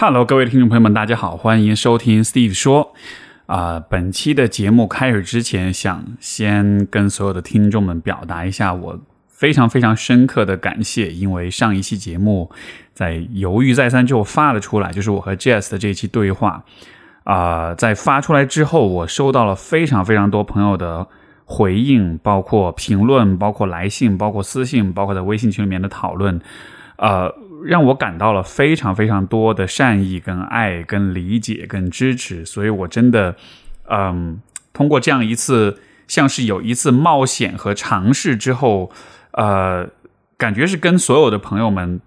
Hello，各位听众朋友们，大家好，欢迎收听 Steve 说。啊、本期的节目开始之前，想先跟所有的听众们表达一下我非常非常深刻的感谢，因为上一期节目在犹豫再三之后发了出来，就是我和 Jess 的这一期对话。啊、在发出来之后，我收到了非常非常多朋友的回应，包括评论，包括来信，包括私信，包括在微信群里面的讨论。呃，让我感到了非常非常多的善意、跟爱、跟理解、跟支持，所以我真的，嗯，通过这样一次，像是有一次冒险和尝试之后，呃，感觉是跟所有的朋友们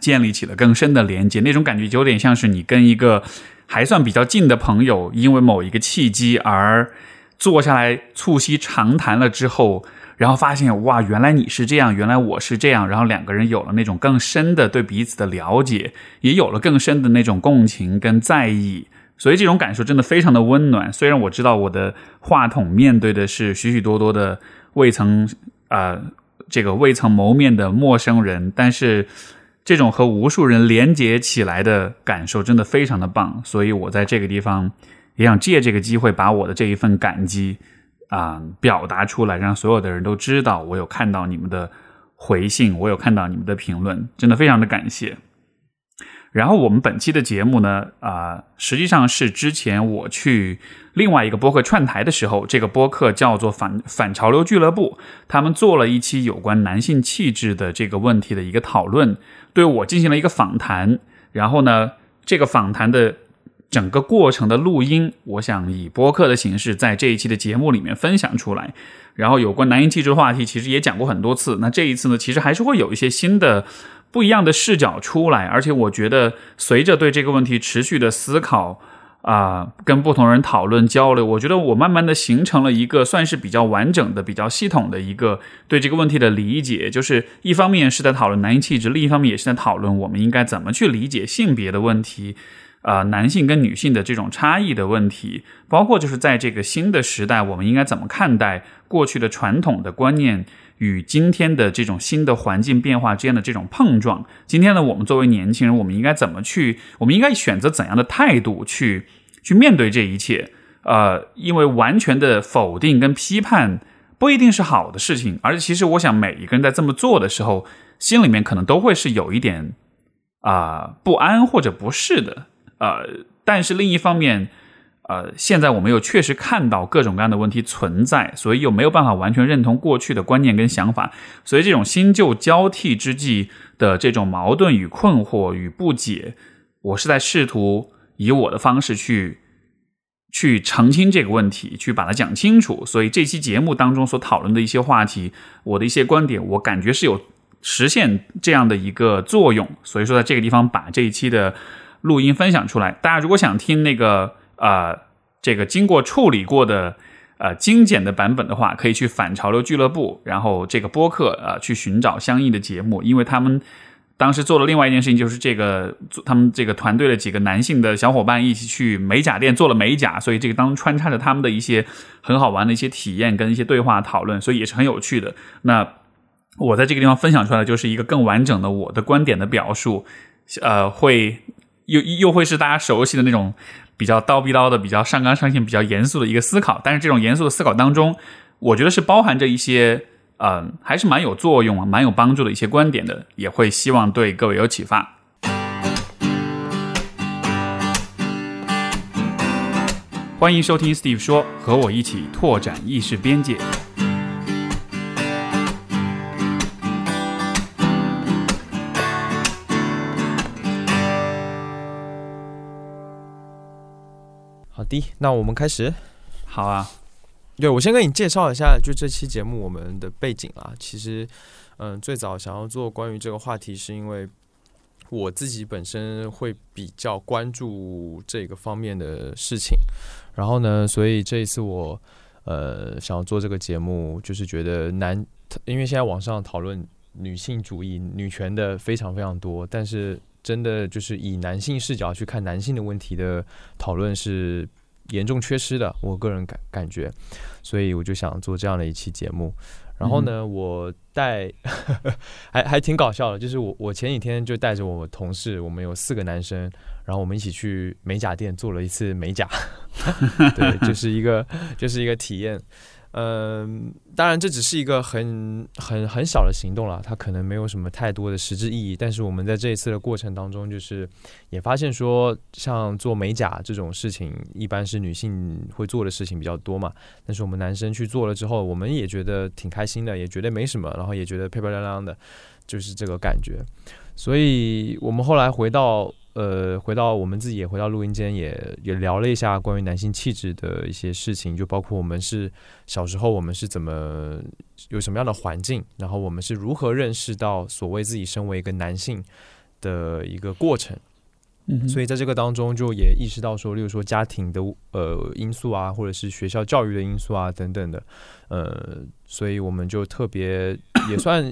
建立起了更深的连接，那种感觉就有点像是你跟一个还算比较近的朋友，因为某一个契机而坐下来促膝长谈了之后。然后发现哇，原来你是这样，原来我是这样，然后两个人有了那种更深的对彼此的了解，也有了更深的那种共情跟在意，所以这种感受真的非常的温暖。虽然我知道我的话筒面对的是许许多多的未曾呃这个未曾谋面的陌生人，但是这种和无数人连接起来的感受真的非常的棒。所以我在这个地方也想借这个机会把我的这一份感激。啊、表达出来，让所有的人都知道我有看到你们的回信，我有看到你们的评论，真的非常的感谢。然后我们本期的节目呢，啊、实际上是之前我去另外一个播客串台的时候，这个播客叫做反反潮流俱乐部，他们做了一期有关男性气质的这个问题的一个讨论，对我进行了一个访谈。然后呢，这个访谈的整个过程的录音，我想以播客的形式在这一期的节目里面分享出来。然后有关男性气质的话题，其实也讲过很多次。那这一次呢，其实还是会有一些新的、不一样的视角出来。而且我觉得，随着对这个问题持续的思考啊、跟不同人讨论交流，我觉得我慢慢的形成了一个算是比较完整的、比较系统的一个对这个问题的理解。就是一方面是在讨论男性气质，另一方面也是在讨论我们应该怎么去理解性别的问题。呃，男性跟女性的这种差异的问题，包括就是在这个新的时代，我们应该怎么看待过去的传统的观念与今天的这种新的环境变化之间的这种碰撞。今天呢，我们作为年轻人，我们应该怎么去？我们应该选择怎样的态度去去面对这一切？呃，因为完全的否定跟批判不一定是好的事情，而且其实我想每一个人在这么做的时候，心里面可能都会是有一点啊、不安或者不适的。呃，但是另一方面，呃，现在我们又确实看到各种各样的问题存在，所以又没有办法完全认同过去的观念跟想法，所以这种新旧交替之际的这种矛盾与困惑与不解，我是在试图以我的方式去去澄清这个问题，去把它讲清楚。所以这期节目当中所讨论的一些话题，我的一些观点，我感觉是有实现这样的一个作用。所以说，在这个地方把这一期的。录音分享出来，大家如果想听那个呃这个经过处理过的呃精简的版本的话，可以去反潮流俱乐部，然后这个播客呃去寻找相应的节目，因为他们当时做了另外一件事情，就是这个他们这个团队的几个男性的小伙伴一起去美甲店做了美甲，所以这个当中穿插着他们的一些很好玩的一些体验跟一些对话讨论，所以也是很有趣的。那我在这个地方分享出来，就是一个更完整的我的观点的表述，呃会。又又会是大家熟悉的那种比较叨逼叨的、比较上纲上线、比较严肃的一个思考，但是这种严肃的思考当中，我觉得是包含着一些呃，还是蛮有作用啊、蛮有帮助的一些观点的，也会希望对各位有启发。欢迎收听 Steve 说，和我一起拓展意识边界。的，那我们开始。好啊，对我先跟你介绍一下，就这期节目我们的背景啊。其实，嗯，最早想要做关于这个话题，是因为我自己本身会比较关注这个方面的事情。然后呢，所以这一次我呃想要做这个节目，就是觉得男，因为现在网上讨论女性主义、女权的非常非常多，但是真的就是以男性视角去看男性的问题的讨论是严重缺失的，我个人感感觉，所以我就想做这样的一期节目。然后呢，我带 还还挺搞笑的，就是我我前几天就带着我同事，我们有四个男生，然后我们一起去美甲店做了一次美甲，对，就是一个就是一个体验。嗯，当然这只是一个很很很小的行动了，它可能没有什么太多的实质意义。但是我们在这一次的过程当中，就是也发现说，像做美甲这种事情，一般是女性会做的事情比较多嘛。但是我们男生去做了之后，我们也觉得挺开心的，也觉得没什么，然后也觉得漂漂亮亮的，就是这个感觉。所以我们后来回到。呃，回到我们自己也回到录音间，也也聊了一下关于男性气质的一些事情，就包括我们是小时候我们是怎么有什么样的环境，然后我们是如何认识到所谓自己身为一个男性的一个过程。嗯，所以在这个当中就也意识到说，例如说家庭的呃因素啊，或者是学校教育的因素啊等等的，呃，所以我们就特别也算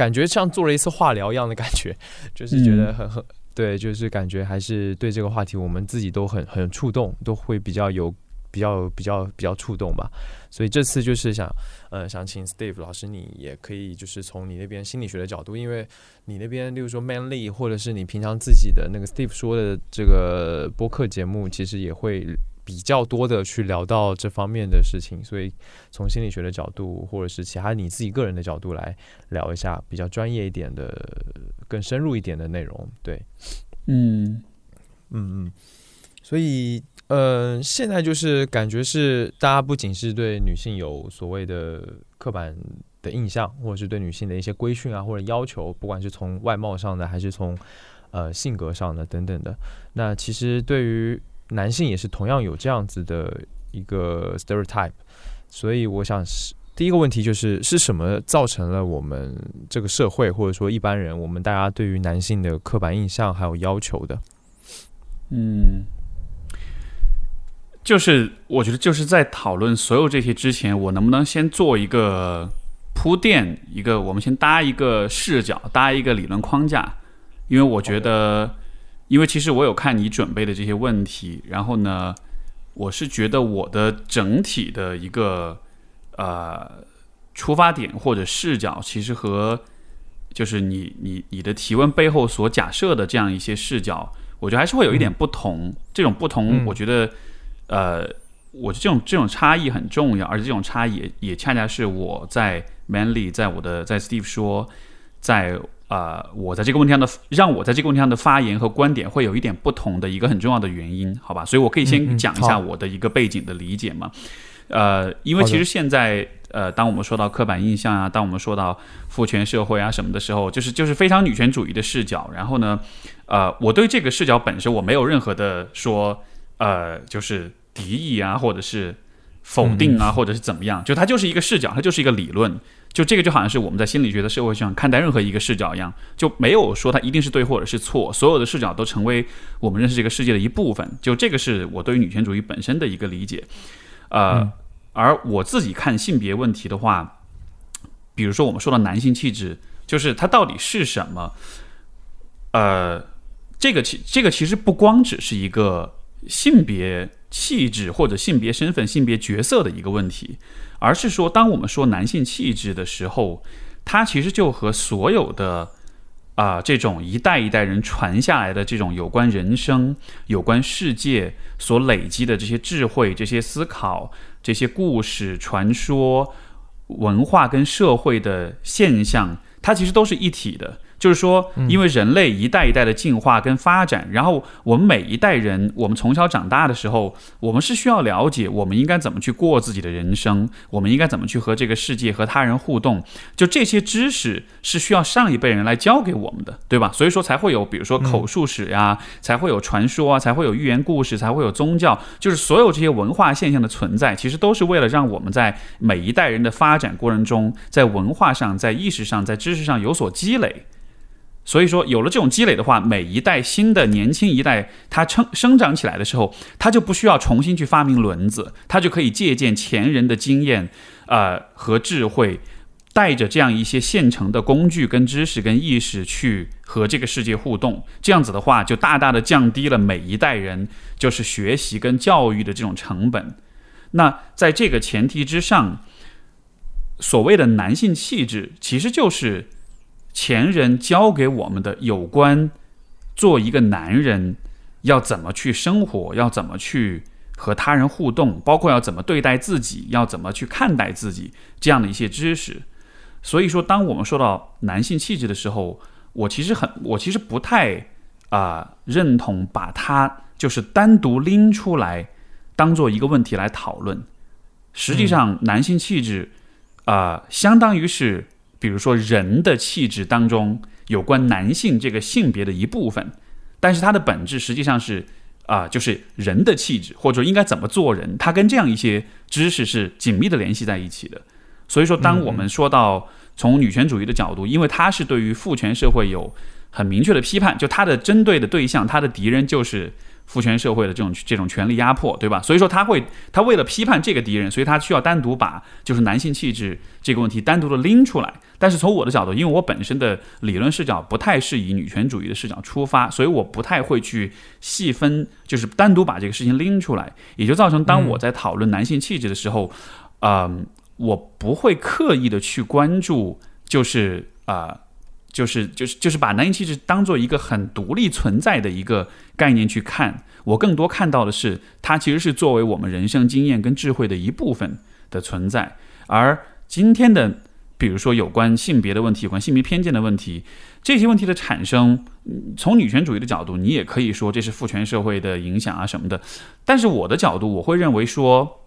感觉像做了一次化疗一样的感觉，就是觉得很很。对，就是感觉还是对这个话题，我们自己都很很触动，都会比较有比较比较比较触动吧。所以这次就是想，呃，想请 Steve 老师，你也可以就是从你那边心理学的角度，因为你那边，例如说 Manly，或者是你平常自己的那个 Steve 说的这个播客节目，其实也会比较多的去聊到这方面的事情。所以从心理学的角度，或者是其他你自己个人的角度来聊一下比较专业一点的。更深入一点的内容，对，嗯嗯嗯，所以呃，现在就是感觉是大家不仅是对女性有所谓的刻板的印象，或者是对女性的一些规训啊或者要求，不管是从外貌上的还是从呃性格上的等等的，那其实对于男性也是同样有这样子的一个 stereotype，所以我想是。第一个问题就是是什么造成了我们这个社会或者说一般人，我们大家对于男性的刻板印象还有要求的？嗯，就是我觉得就是在讨论所有这些之前，我能不能先做一个铺垫，一个我们先搭一个视角，搭一个理论框架，因为我觉得，因为其实我有看你准备的这些问题，然后呢，我是觉得我的整体的一个。呃，出发点或者视角，其实和就是你你你的提问背后所假设的这样一些视角，我觉得还是会有一点不同。这种不同，我觉得，呃，我这种这种差异很重要，而且这种差异也恰恰是我在 Manly，在我的在 Steve 说，在啊，我在这个问题上的让我在这个问题上的发言和观点会有一点不同的一个很重要的原因，好吧？所以我可以先讲一下我的一个背景的理解嘛。呃，因为其实现在，呃，当我们说到刻板印象啊，当我们说到父权社会啊什么的时候，就是就是非常女权主义的视角。然后呢，呃，我对这个视角本身我没有任何的说，呃，就是敌意啊，或者是否定啊，或者是怎么样，就它就是一个视角，它就是一个理论。就这个就好像是我们在心理学的社会上看待任何一个视角一样，就没有说它一定是对或者是错，所有的视角都成为我们认识这个世界的一部分。就这个是我对于女权主义本身的一个理解，呃。而我自己看性别问题的话，比如说我们说的男性气质，就是它到底是什么？呃，这个其这个其实不光只是一个性别气质或者性别身份、性别角色的一个问题，而是说，当我们说男性气质的时候，它其实就和所有的啊这种一代一代人传下来的这种有关人生、有关世界所累积的这些智慧、这些思考。这些故事、传说、文化跟社会的现象，它其实都是一体的。就是说，因为人类一代一代的进化跟发展，然后我们每一代人，我们从小长大的时候，我们是需要了解我们应该怎么去过自己的人生，我们应该怎么去和这个世界和他人互动。就这些知识是需要上一辈人来教给我们的，对吧？所以说才会有，比如说口述史呀，才会有传说啊，才会有寓言故事，才会有宗教。就是所有这些文化现象的存在，其实都是为了让我们在每一代人的发展过程中，在文化上、在意识上、在知识上有所积累。所以说，有了这种积累的话，每一代新的年轻一代，他生生长起来的时候，他就不需要重新去发明轮子，他就可以借鉴前人的经验，呃和智慧，带着这样一些现成的工具、跟知识、跟意识去和这个世界互动。这样子的话，就大大的降低了每一代人就是学习跟教育的这种成本。那在这个前提之上。所谓的男性气质，其实就是前人教给我们的有关做一个男人要怎么去生活，要怎么去和他人互动，包括要怎么对待自己，要怎么去看待自己这样的一些知识。所以说，当我们说到男性气质的时候，我其实很，我其实不太啊、认同把它就是单独拎出来当做一个问题来讨论。实际上，男性气质啊、相当于是比如说人的气质当中有关男性这个性别的一部分，但是它的本质实际上是啊、就是人的气质，或者说应该怎么做人，它跟这样一些知识是紧密的联系在一起的。所以说，当我们说到从女权主义的角度，因为它是对于父权社会有很明确的批判，就它的针对的对象，它的敌人就是父权社会的这种这种权力压迫，对吧？所以说，他会他为了批判这个敌人，所以他需要单独把就是男性气质这个问题单独的拎出来。但是从我的角度，因为我本身的理论视角不太是以女权主义的视角出发，所以我不太会去细分，就是单独把这个事情拎出来，也就造成当我在讨论男性气质的时候，嗯、我不会刻意的去关注，就是啊、呃就是就是就是把男性气质当做一个很独立存在的一个概念去看。我更多看到的是，它其实是作为我们人生经验跟智慧的一部分的存在。而今天的，比如说有关性别的问题、有关性别偏见的问题，这些问题的产生，从女权主义的角度，你也可以说这是父权社会的影响啊什么的。但是我的角度，我会认为说，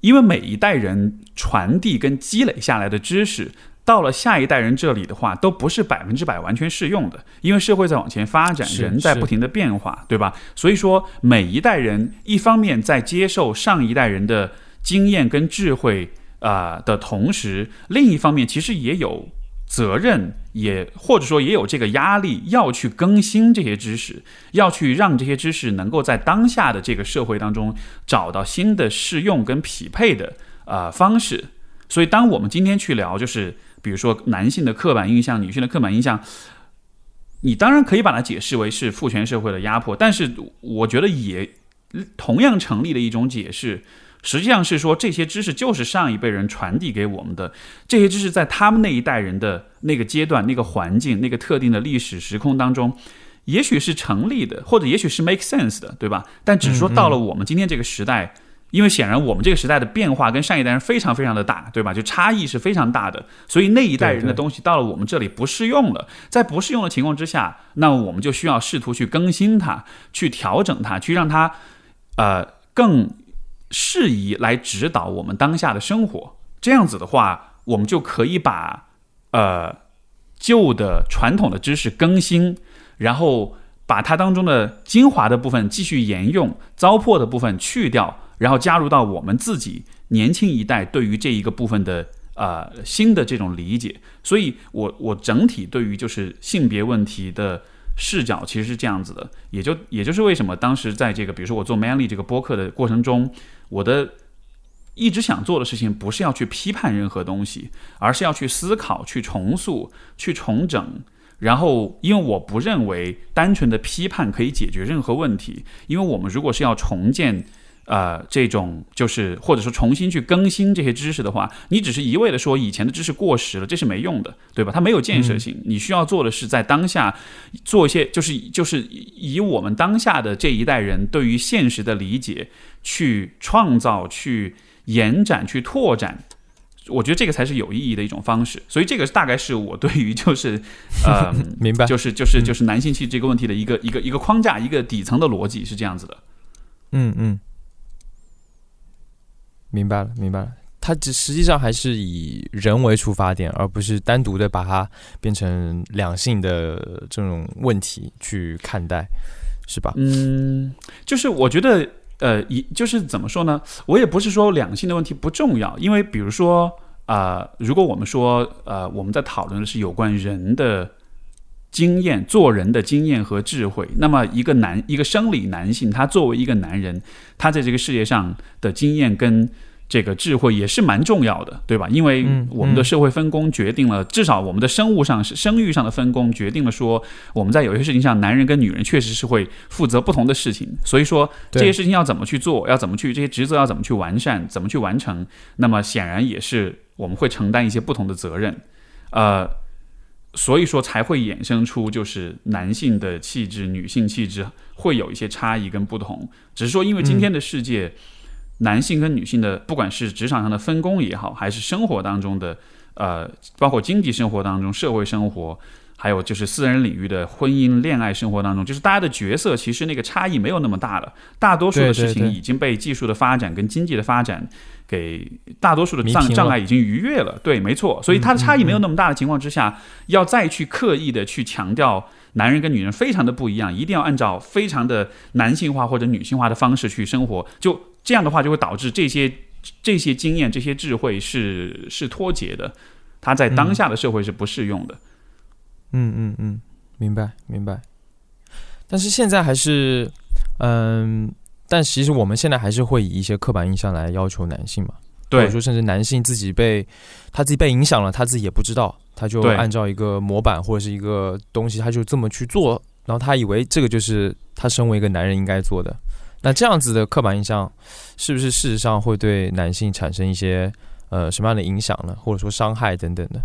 因为每一代人传递跟积累下来的知识，到了下一代人这里的话，都不是百分之百完全适用的，因为社会在往前发展，人在不停的变化，对吧？所以说，每一代人一方面在接受上一代人的经验跟智慧啊、呃的同时，另一方面其实也有责任，也或者说也有这个压力，要去更新这些知识，要去让这些知识能够在当下的这个社会当中找到新的适用跟匹配的呃方式。所以，当我们今天去聊，就是比如说男性的刻板印象、女性的刻板印象，你当然可以把它解释为是父权社会的压迫，但是我觉得也同样成立的一种解释，实际上是说这些知识就是上一辈人传递给我们的，这些知识在他们那一代人的那个阶段、那个环境、那个特定的历史时空当中。也许是成立的，或者也许是 make sense 的，对吧？但只是说到了我们今天这个时代，因为显然我们这个时代的变化跟上一代人非常非常的大，对吧？就差异是非常大的，所以那一代人的东西到了我们这里不适用了。在不适用的情况之下，那我们就需要试图去更新它，去调整它，去让它呃更适宜来指导我们当下的生活。这样子的话，我们就可以把呃旧的传统的知识更新，然后把它当中的精华的部分继续沿用，糟粕的部分去掉，然后加入到我们自己年轻一代对于这一个部分的呃新的这种理解。所以我我整体对于就是性别问题的视角其实是这样子的，也就也就是为什么当时在这个比如说我做 Manly 这个播客的过程中，我的一直想做的事情不是要去批判任何东西，而是要去思考、去重塑、去重整。然后，因为我不认为单纯的批判可以解决任何问题，因为我们如果是要重建，呃，这种就是或者说重新去更新这些知识的话，你只是一味的说以前的知识过时了，这是没用的，对吧？它没有建设性。你需要做的是在当下做一些，就是就是以我们当下的这一代人对于现实的理解，去创造、去延展、去拓展。我觉得这个才是有意义的一种方式，所以这个大概是我对于就是，呃，明白？就是就是就是男性气这个问题的一个一个一个框架，一个底层的逻辑是这样子的。嗯嗯，明白了，明白了。它只实际上还是以人为出发点，而不是单独的把它变成两性的这种问题去看待，是吧？嗯，就是我觉得，呃，一就是怎么说呢？我也不是说两性的问题不重要，因为比如说，啊，如果我们说，呃，我们在讨论的是有关人的经验、做人的经验和智慧，那么一个男，一个生理男性，他作为一个男人，他在这个世界上的经验跟这个智慧也是蛮重要的，对吧？因为嗯我们的嗯社会分工决定了，至少我们的生物上是生育上的分工决定了说，我们在有些事情上，男人跟女人确实是会负责不同的事情，所以说这些事情要怎么去做，要怎么去这些职责要怎么去完善，怎么去完成，那么显然也是我们会承担一些不同的责任，呃，所以说才会衍生出就是男性的气质、女性气质会有一些差异跟不同。只是说，因为今天的世界，男性跟女性的不管是职场上的分工也好，还是生活当中的呃，包括经济生活当中、社会生活。还有就是私人领域的婚姻、恋爱生活当中，就是大家的角色其实那个差异没有那么大了。大多数的事情已经被技术的发展跟经济的发展给大多数的障障碍已经逾越了。对，没错。所以它的差异没有那么大的情况之下，要再去刻意的去强调男人跟女人非常的不一样，一定要按照非常的男性化或者女性化的方式去生活，就这样的话就会导致这些这些经验、这些智慧是是脱节的，它在当下的社会是不适用的。嗯嗯嗯嗯，明白明白。但是现在还是，嗯，但其实我们现在还是会以一些刻板印象来要求男性嘛，或者说甚至男性自己被他自己被影响了，他自己也不知道，他就按照一个模板或者是一个东西，他就这么去做，然后他以为这个就是他身为一个男人应该做的。那这样子的刻板印象，是不是事实上会对男性产生一些呃什么样的影响呢？或者说伤害等等的？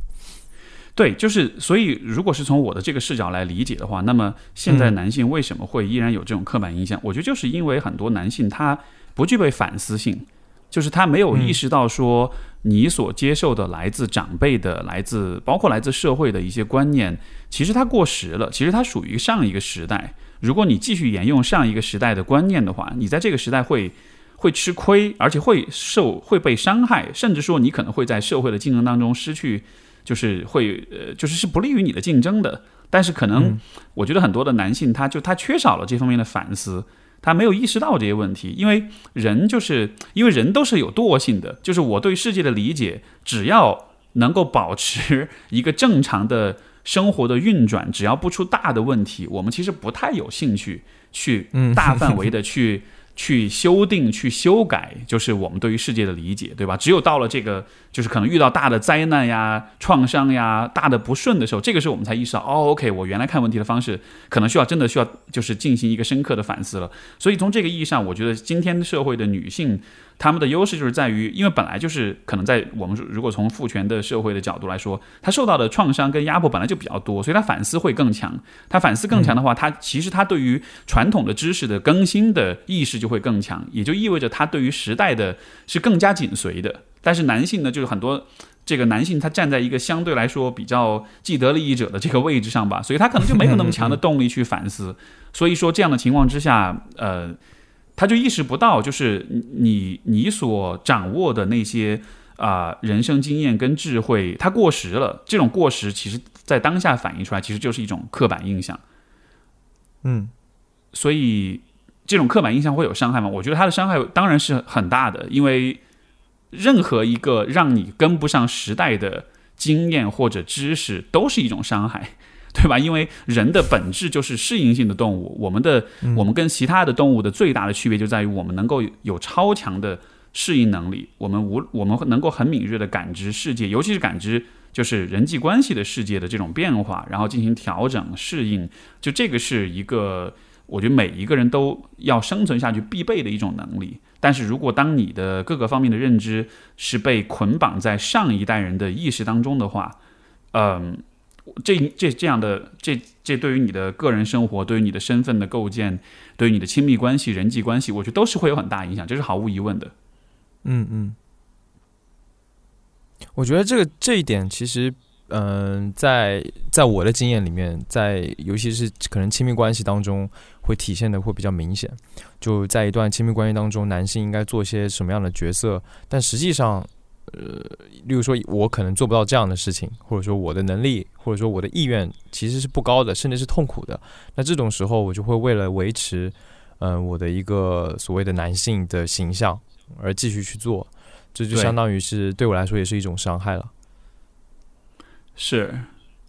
对，就是所以，如果是从我的这个视角来理解的话，那么现在男性为什么会依然有这种刻板印象？我觉得就是因为很多男性他不具备反思性，就是他没有意识到说你所接受的来自长辈的、来自包括来自社会的一些观念，其实它过时了，其实它属于上一个时代。如果你继续沿用上一个时代的观念的话，你在这个时代会会吃亏，而且会受会被伤害，甚至说你可能会在社会的竞争当中失去。就是会呃，就是是不利于你的竞争的。但是可能我觉得很多的男性，他就他缺少了这方面的反思，他没有意识到这些问题。因为人就是因为人都是有惰性的，就是我对世界的理解，只要能够保持一个正常的生活的运转，只要不出大的问题，我们其实不太有兴趣去大范围 的去。去修订、去修改，就是我们对于世界的理解，对吧？只有到了这个，就是可能遇到大的灾难呀、创伤呀、大的不顺的时候，这个时候我们才意识到，哦，OK，我原来看问题的方式可能需要真的需要，就是进行一个深刻的反思了。所以从这个意义上，我觉得今天社会的女性。她们的优势就是在于，因为本来就是可能在我们如果从父权的社会的角度来说，她受到的创伤跟压迫本来就比较多，所以她反思会更强。她反思更强的话，她其实她对于传统的知识的更新的意识就会更强，也就意味着她对于时代的是更加紧随的。但是男性呢，就是很多这个男性他站在一个相对来说比较既得利益者的这个位置上吧，所以他可能就没有那么强的动力去反思。所以说这样的情况之下，呃。他就意识不到，就是你你所掌握的那些啊人生经验跟智慧，它过时了。这种过时，其实在当下反映出来，其实就是一种刻板印象。嗯，所以这种刻板印象会有伤害吗？我觉得它的伤害当然是很大的，因为任何一个让你跟不上时代的经验或者知识，都是一种伤害。对吧？因为人的本质就是适应性的动物，我们的我们跟其他的动物的最大的区别就在于我们能够有超强的适应能力，我们无我们能够很敏锐的感知世界，尤其是感知就是人际关系的世界的这种变化，然后进行调整适应。就这个是一个我觉得每一个人都要生存下去必备的一种能力。但是如果当你的各个方面的认知是被捆绑在上一代人的意识当中的话，嗯。这这这样的这这对于你的个人生活，对于你的身份的构建，对于你的亲密关系、人际关系，我觉得都是会有很大影响，这是毫无疑问的。嗯嗯，我觉得这个这一点其实，嗯，在在我的经验里面，在尤其是可能亲密关系当中，会体现的会比较明显。就在一段亲密关系当中，男性应该做些什么样的角色，但实际上。呃，例如说，我可能做不到这样的事情，或者说我的能力，或者说我的意愿其实是不高的，甚至是痛苦的。那这种时候，我就会为了维持，嗯，我的一个所谓的男性的形象而继续去做，这就相当于是对我来说也是一种伤害了。是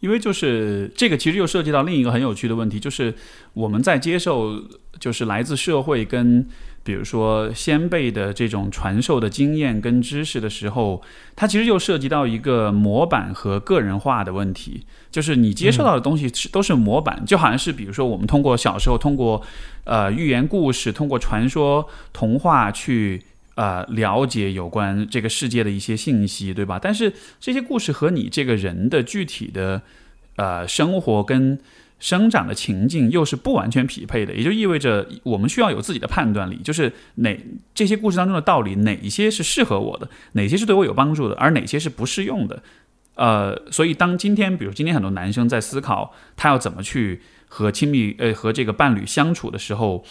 因为就是这个，其实又涉及到另一个很有趣的问题，就是我们在接受，就是来自社会跟。比如说先辈的这种传授的经验跟知识的时候，它其实又涉及到一个模板和个人化的问题。就是你接受到的东西是都是模板，就好像是比如说我们通过小时候通过呃寓言故事、通过传说童话去呃了解有关这个世界的一些信息，对吧？但是这些故事和你这个人的具体的呃生活跟生长的情境又是不完全匹配的，也就意味着我们需要有自己的判断力，就是哪这些故事当中的道理，哪一些是适合我的，哪些是对我有帮助的，而哪些是不适用的。呃，所以当今天，比如今天很多男生在思考他要怎么去和亲密呃和这个伴侣相处的时候，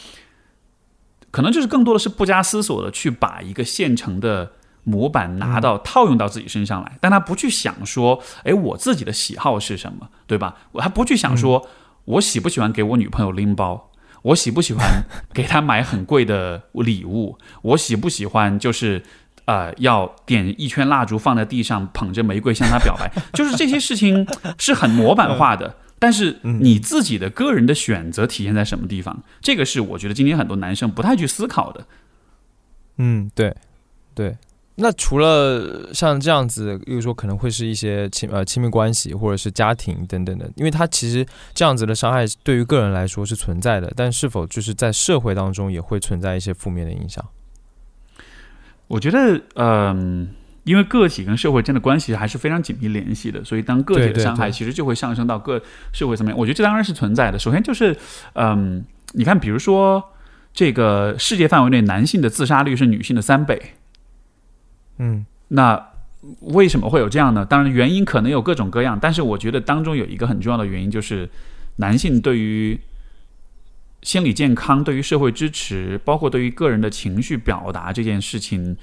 可能就是更多的是不加思索的去把一个现成的模板拿到套用到自己身上来，但他不去想说，哎，我自己的喜好是什么，对吧？我还不去想说。我喜不喜欢给我女朋友拎包？我喜不喜欢给她买很贵的礼物？我喜不喜欢就是呃要点一圈蜡烛放在地上，捧着玫瑰向她表白？就是这些事情是很模板化的，但是你自己的个人的选择体现在什么地方？这个是我觉得今天很多男生不太去思考的。嗯，对，对。那除了像这样子，比如说可能会是一些亲呃亲密关系或者是家庭等等的，因为它其实这样子的伤害对于个人来说是存在的，但是否就是在社会当中也会存在一些负面的影响？我觉得，嗯，因为个体跟社会间的关系还是非常紧密联系的，所以当个体的伤害其实就会上升到个社会层面。我觉得这当然是存在的。首先就是，嗯，你看，比如说这个世界范围内男性的自杀率是女性的三倍。嗯，那为什么会有这样呢？当然，原因可能有各种各样，但是我觉得当中有一个很重要的原因，就是男性对于心理健康、对于社会支持，包括对于个人的情绪表达这件事情，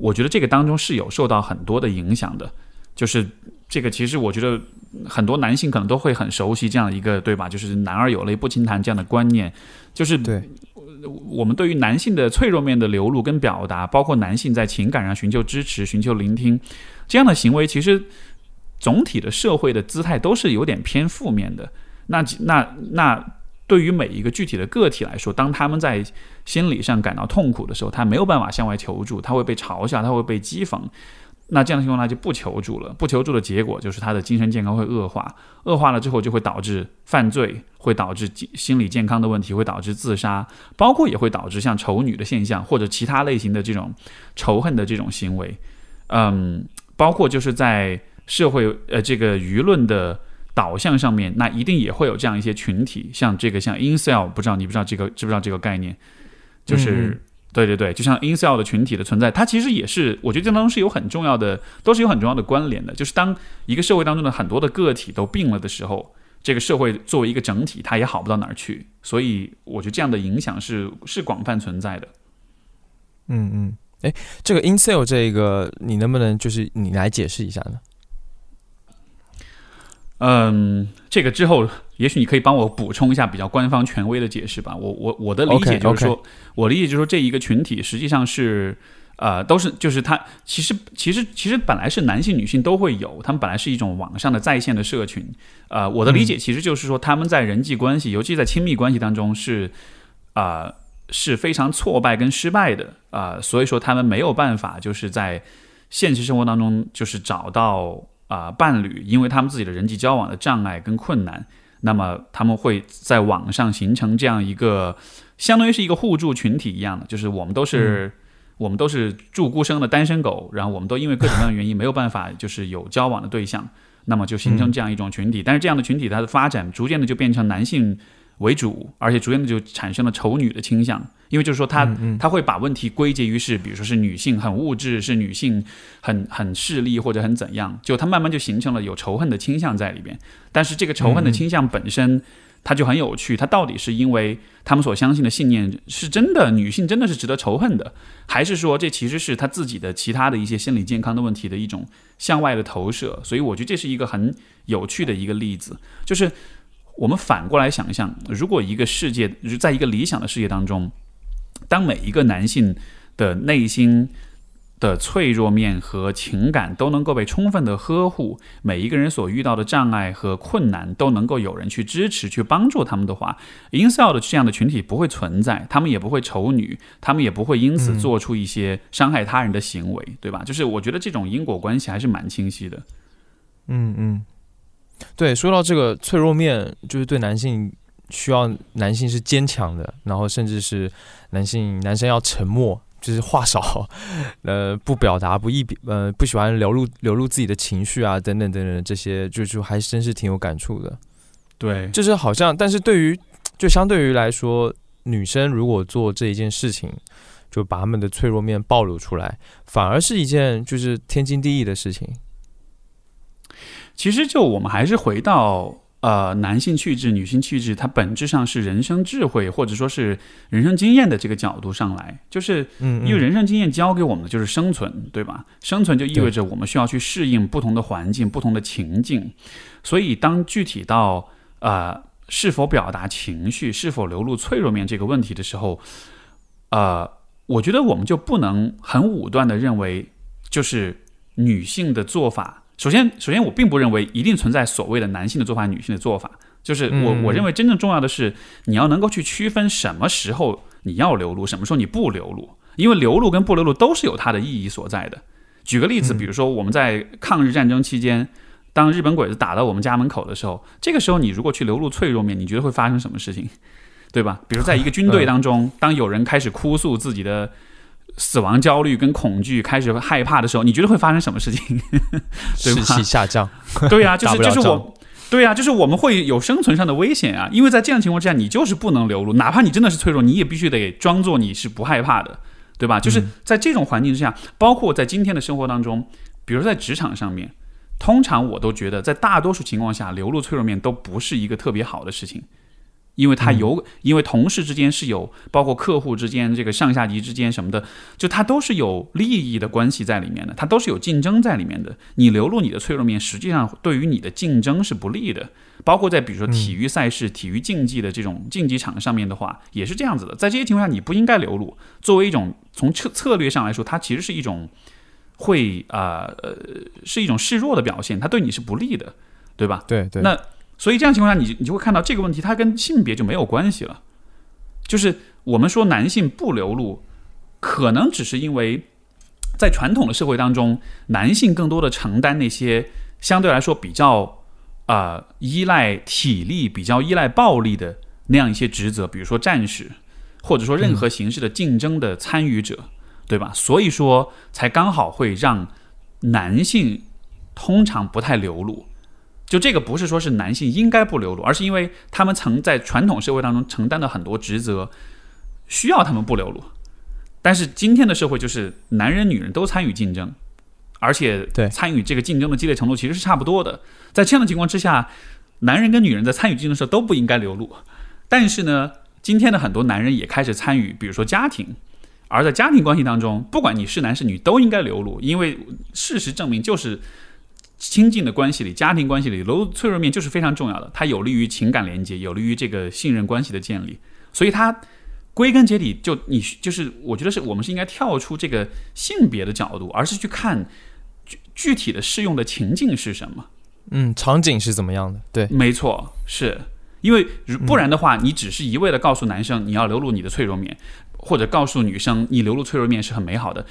我觉得这个当中是有受到很多的影响的。就是这个，其实我觉得很多男性可能都会很熟悉这样一个，对吧？就是“男儿有泪不轻弹”这样的观念，就是对。我们对于男性的脆弱面的流露跟表达，包括男性在情感上寻求支持、寻求聆听这样的行为，其实总体的社会的姿态都是有点偏负面的。那那那，对于每一个具体的个体来说，当他们在心理上感到痛苦的时候，他没有办法向外求助，他会被嘲笑，他会被讥讽。那这样的情况，他就不求助了。不求助的结果就是他的精神健康会恶化，恶化了之后就会导致犯罪，会导致心理健康的问题，会导致自杀，包括也会导致像丑女的现象或者其他类型的这种仇恨的这种行为。嗯，包括就是在社会呃这个舆论的导向上面，那一定也会有这样一些群体，像这个像 incel，不知道你不知道这个知不知道这个概念，就是。对对对，就像 incel 的群体的存在，它其实也是，我觉得这当中是有很重要的，都是有很重要的关联的。就是当一个社会当中的很多的个体都病了的时候，这个社会作为一个整体，它也好不到哪儿去。所以，我觉得这样的影响是是广泛存在的。嗯嗯，哎，这个 incel 这个，你能不能就是你来解释一下呢？嗯，这个之后，也许你可以帮我补充一下比较官方权威的解释吧。我我我的理解就是说，我理解就是说，这一个群体实际上是，呃，都是就是他其实其实其实本来是男性女性都会有，他们本来是一种网上的在线的社群。呃，我的理解其实就是说，他们在人际关系，尤其在亲密关系当中是啊是非常挫败跟失败的啊，所以说他们没有办法就是在现实生活当中就是找到。啊，伴侣因为他们自己的人际交往的障碍跟困难，那么他们会在网上形成这样一个，相当于是一个互助群体一样的，就是我们都是我们都是住孤生的单身狗，然后我们都因为各种各样的原因没有办法就是有交往的对象，那么就形成这样一种群体。但是这样的群体它的发展逐渐的就变成男性。为主，而且逐渐的就产生了丑女的倾向，因为就是说他他会把问题归结于是，比如说是女性很物质，是女性很很势利或者很怎样，就他慢慢就形成了有仇恨的倾向在里边。但是这个仇恨的倾向本身，它就很有趣，它到底是因为他们所相信的信念是真的，女性真的是值得仇恨的，还是说这其实是他自己的其他的一些心理健康的问题的一种向外的投射？所以我觉得这是一个很有趣的一个例子，就是。我们反过来想象，如果一个世界，在一个理想的世界当中，当每一个男性的内心的脆弱面和情感都能够被充分的呵护，每一个人所遇到的障碍和困难都能够有人去支持、去帮助他们的话，incel 的这样的群体不会存在，他们也不会丑女，他们也不会因此做出一些伤害他人的行为，对吧？就是我觉得这种因果关系还是蛮清晰的。嗯嗯。对，说到这个脆弱面，就是对男性需要男性是坚强的，然后甚至是男性男生要沉默就是话少，呃，不表达，不易，呃，不喜欢流露流露自己的情绪啊，等等等等，这些就就还真是挺有感触的。对，就是好像，但是对于就相对于来说，女生如果做这一件事情，就把他们的脆弱面暴露出来，反而是一件就是天经地义的事情。其实，就我们还是回到。呃，男性气质、女性气质，它本质上是人生智慧或者说是人生经验的这个角度上来，就是因为人生经验教给我们的就是生存，对吧？生存就意味着我们需要去适应不同的环境、不同的情境，所以当具体到呃是否表达情绪、是否流露脆弱面这个问题的时候，呃，我觉得我们就不能很武断的认为就是女性的做法。首先，首先我并不认为一定存在所谓的男性的做法、女性的做法。就是我我认为真正重要的是，你要能够去区分什么时候你要流露，什么时候你不流露。因为流露跟不流露都是有它的意义所在的。举个例子，比如说我们在抗日战争期间，当日本鬼子打到我们家门口的时候，这个时候你如果去流露脆弱面，你觉得会发生什么事情？对吧？比如在一个军队当中，当有人开始哭诉自己的。死亡焦虑跟恐惧开始害怕的时候，你觉得会发生什么事情？对士气下降。对呀，就是就是我，对呀，就是我们会有生存上的危险啊！因为在这样情况之下，你就是不能流露，哪怕你真的是脆弱，你也必须得装作你是不害怕的，对吧？就是在这种环境之下，包括在今天的生活当中，比如在职场上面，通常我都觉得，在大多数情况下，流露脆弱面都不是一个特别好的事情。因为他有，因为同事之间是有，包括客户之间，这个上下级之间什么的，就他都是有利益的关系在里面的，他都是有竞争在里面的。你流露你的脆弱面，实际上对于你的竞争是不利的。包括在比如说体育赛事、体育竞技的这种竞技场上面的话，也是这样子的。在这些情况下，你不应该流露。作为一种从策策略上来说，它其实是一种会啊呃是一种示弱的表现，它对你是不利的，对吧？对对。那。所以这样情况下，你你就会看到这个问题，它跟性别就没有关系了。就是我们说男性不流露，可能只是因为在传统的社会当中，男性更多的承担那些相对来说比较啊依赖体力、比较依赖暴力的那样一些职责，比如说战士，或者说任何形式的竞争的参与者，对吧？所以说才刚好会让男性通常不太流露。就这个不是说是男性应该不流露，而是因为他们曾在传统社会当中承担的很多职责，需要他们不流露。但是今天的社会就是男人女人都参与竞争，而且对参与这个竞争的激烈程度其实是差不多的。在这样的情况之下，男人跟女人在参与竞争的时候都不应该流露。但是呢，今天的很多男人也开始参与，比如说家庭，而在家庭关系当中，不管你是男是女都应该流露，因为事实证明就是。亲近的关系里，家庭关系里，露脆弱面就是非常重要的，它有利于情感连接，有利于这个信任关系的建立。所以它归根结底，就你就是我觉得是我们是应该跳出这个性别的角度，而是去看具具体的适用的情境是什么。嗯，场景是怎么样的？对，没错，是因为不然的话，你只是一味的告诉男生你要流露你的脆弱面，或者告诉女生你流露脆弱面是很美好的，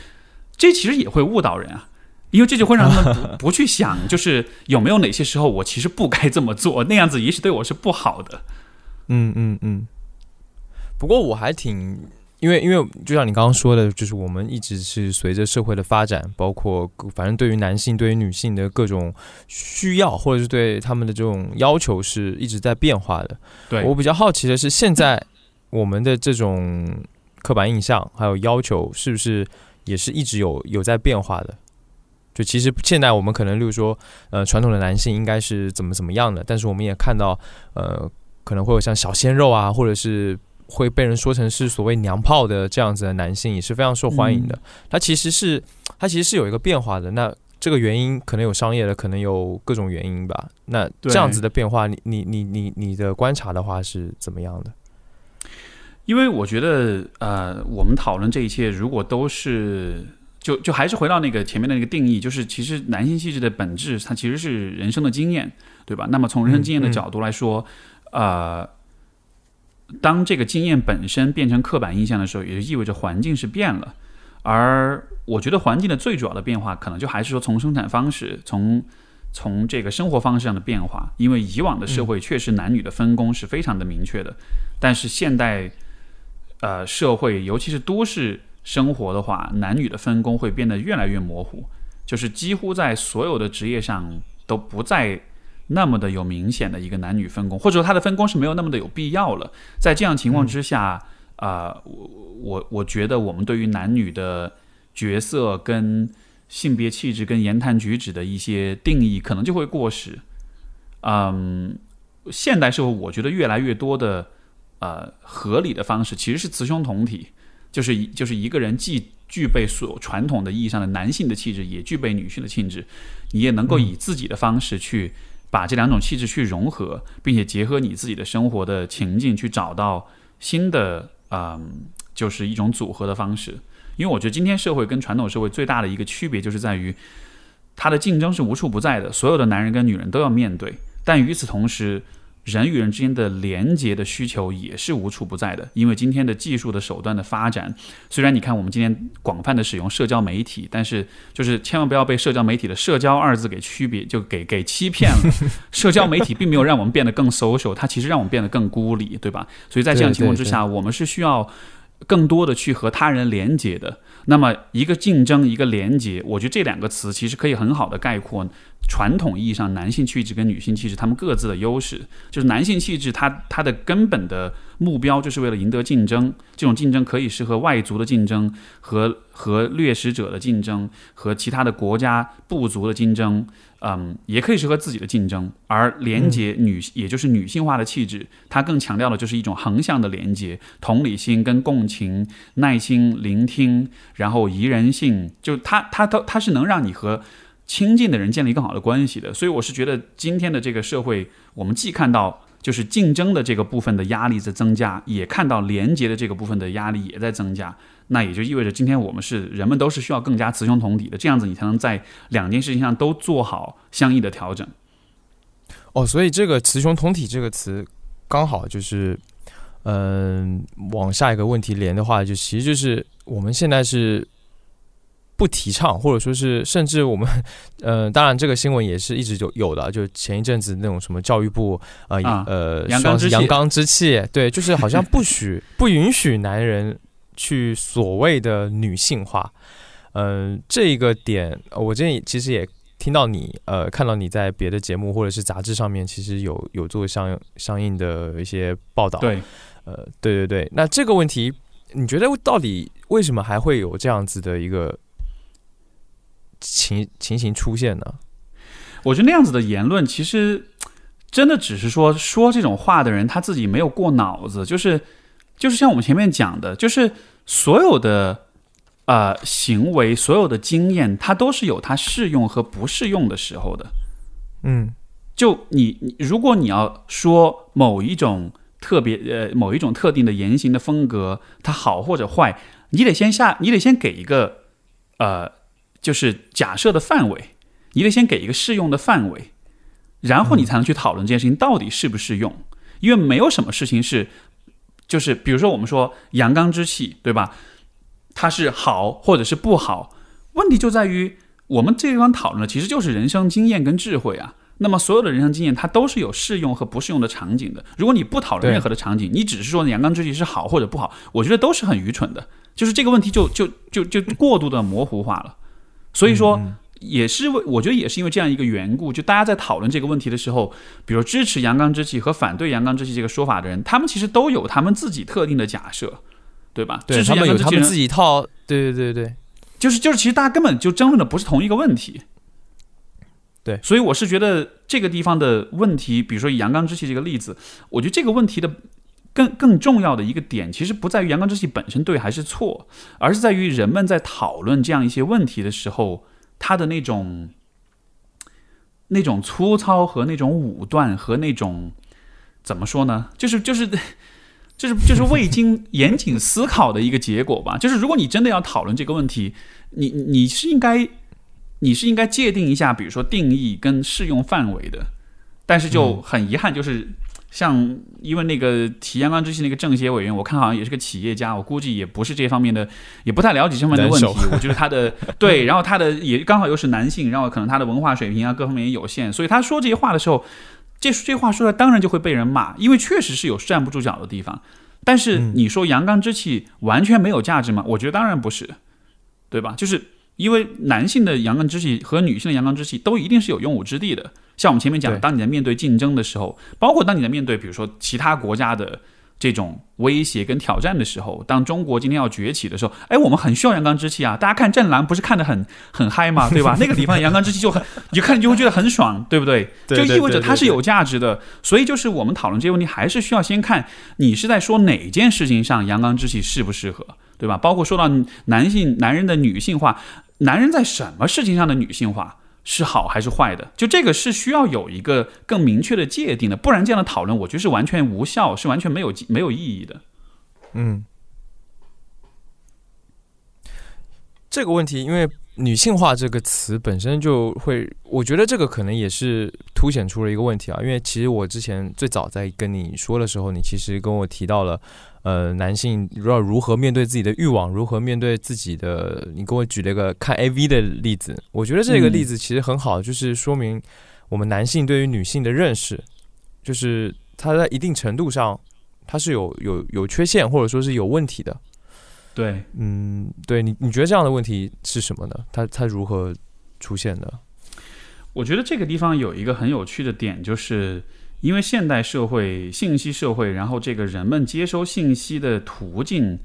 这其实也会误导人啊。因为这就会让他们不 不去想，就是有没有哪些时候我其实不该这么做，那样子也许对我是不好的。嗯嗯嗯。不过我还挺，因为因为就像你刚刚说的，就是我们一直是随着社会的发展，包括反正对于男性、对于女性的各种需要，或者是对他们的这种要求，是一直在变化的。对我比较好奇的是，现在我们的这种刻板印象还有要求，是不是也是一直有有在变化的？就其实现在我们可能，例如说，呃，传统的男性应该是怎么怎么样的，但是我们也看到，呃，可能会有像小鲜肉啊，或者是会被人说成是所谓娘炮的这样子的男性，也是非常受欢迎的。他其实是，他其实是有一个变化的。那这个原因可能有商业的，可能有各种原因吧。那这样子的变化，你你你你你的观察的话是怎么样的？因为我觉得，呃，我们讨论这一切，如果都是。就就还是回到那个前面的那个定义，就是其实男性气质的本质，它其实是人生的经验，对吧？那么从人生经验的角度来说，呃，当这个经验本身变成刻板印象的时候，也就意味着环境是变了。而我觉得环境的最主要的变化，可能就还是说从生产方式，从从这个生活方式上的变化。因为以往的社会确实男女的分工是非常的明确的，但是现代呃社会，尤其是都市。生活的话，男女的分工会变得越来越模糊，就是几乎在所有的职业上都不再那么的有明显的一个男女分工，或者说它的分工是没有那么的有必要了。在这样情况之下，啊、我我我觉得我们对于男女的角色跟性别气质跟言谈举止的一些定义，可能就会过时。嗯，现代社会我觉得越来越多的呃合理的方式其实是雌雄同体，就是一就是一个人既具备所传统的意义上的男性的气质，也具备女性的气质，你也能够以自己的方式去把这两种气质去融合，并且结合你自己的生活的情境去找到新的嗯，就是一种组合的方式。因为我觉得今天社会跟传统社会最大的一个区别就是在于，它的竞争是无处不在的，所有的男人跟女人都要面对。但与此同时，人与人之间的连接的需求也是无处不在的。因为今天的技术的手段的发展，虽然你看我们今天广泛的使用社交媒体，但是就是千万不要被社交媒体的“社交”二字给区别，就给给欺骗了。社交媒体并没有让我们变得更 social，它其实让我们变得更孤立，对吧？所以在这样情况之下，我们是需要更多的去和他人连接的。那么，一个竞争，一个连接，我觉得这两个词其实可以很好的概括传统意义上男性气质跟女性气质他们各自的优势。就是男性气质，它它的根本的目标就是为了赢得竞争，这种竞争可以是和外族的竞争，和和掠食者的竞争，和其他的国家部族的竞争。嗯，也可以是和自己的竞争，而连接女，也就是女性化的气质，它更强调的就是一种横向的连接，同理心跟共情、耐心聆听，然后宜人性，就它它它它是能让你和亲近的人建立更好的关系的。所以我是觉得今天的这个社会，我们既看到就是竞争的这个部分的压力在增加，也看到连接的这个部分的压力也在增加。那也就意味着，今天我们是人们都是需要更加雌雄同体的，这样子你才能在两件事情上都做好相应的调整。哦，所以这个“雌雄同体”这个词，刚好就是，嗯、往下一个问题连的话，就其实就是我们现在是不提倡，或者说是甚至我们，呃，当然这个新闻也是一直就有的，就前一阵子那种什么教育部呃、啊呃阳刚之气。阳刚之气，对，就是好像不许 不允许男人去所谓的女性化，嗯、这个点呃我这其实也听到你呃看到你在别的节目或者是杂志上面，其实有有做相相应的一些报道，对，呃，对对对，那这个问题，你觉得到底为什么还会有这样子的一个情情形出现呢？我觉得那样子的言论，其实真的只是说说这种话的人他自己没有过脑子，就是就是像我们前面讲的，就是所有的呃行为，所有的经验，它都是有它适用和不适用的时候的。嗯就你，你如果你要说某一种特别呃某一种特定的言行的风格，它好或者坏，你得先下，你得先给一个呃，就是假设的范围，你得先给一个适用的范围，然后你才能去讨论这件事情到底适不适用，因为没有什么事情是，就是比如说我们说阳刚之气，对吧？它是好或者是不好，问题就在于我们这地方讨论的其实就是人生经验跟智慧啊。那么所有的人生经验，它都是有适用和不适用的场景的。如果你不讨论任何的场景，你只是说阳刚之气是好或者不好，我觉得都是很愚蠢的。就是这个问题就就就就过度的模糊化了。所以说，也是为我觉得也是因为这样一个缘故，就大家在讨论这个问题的时候，比如支持阳刚之气和反对阳刚之气这个说法的人，他们其实都有他们自己特定的假设，对吧？对他们有他们自己一套，对对对对，就是就是，其实大家根本就争论的不是同一个问题。对所以我是觉得这个地方的问题，比如说以阳刚之气这个例子，我觉得这个问题的更更重要的一个点，其实不在于阳刚之气本身对还是错，而是在于人们在讨论这样一些问题的时候，他的那种那种粗糙和那种武断和那种怎么说呢？就是就是。就是就是未经严谨思考的一个结果吧。就是如果你真的要讨论这个问题，你你是应该你是应该界定一下，比如说定义跟适用范围的。但是就很遗憾，就是像因为那个提阳刚之气那个政协委员，我看好像也是个企业家，我估计也不是这方面的，也不太了解这方面的问题。我觉得他的 对，然后他的也刚好又是男性，然后可能他的文化水平啊各方面也有限，所以他说这些话的时候，这这话说出来当然就会被人骂，因为确实是有站不住脚的地方。但是你说阳刚之气完全没有价值吗？我觉得当然不是，对吧？就是因为男性的阳刚之气和女性的阳刚之气都一定是有用武之地的。像我们前面讲，当你在面对竞争的时候，包括当你在面对比如说其他国家的。这种威胁跟挑战的时候，当中国今天要崛起的时候，哎，我们很需要阳刚之气啊！大家看《战狼》不是看得很很嗨吗？对吧？那个地方阳刚之气就很，你看你就会觉得很爽，对不对？就意味着它是有价值的。所以就是我们讨论这些问题，还是需要先看你是在说哪件事情上阳刚之气适不适合，对吧？包括说到男性男人的女性化，男人在什么事情上的女性化？是好还是坏的？就这个是需要有一个更明确的界定的，不然这样的讨论，我觉得是完全无效，是完全没有没有意义的。嗯，这个问题，因为“女性化”这个词本身就会，我觉得这个可能也是凸显出了一个问题啊。因为其实我之前最早在跟你说的时候，你其实跟我提到了。呃，男性要如何面对自己的欲望，如何面对自己的？你给我举了一个看 A V 的例子，我觉得这个例子其实很好，就是说明我们男性对于女性的认识，就是他在一定程度上他是有有有缺陷，或者说是有问题的。对，嗯，对你你觉得这样的问题是什么呢？他他如何出现的？我觉得这个地方有一个很有趣的点，就是。因为现代社会、信息社会，然后这个人们接收信息的途径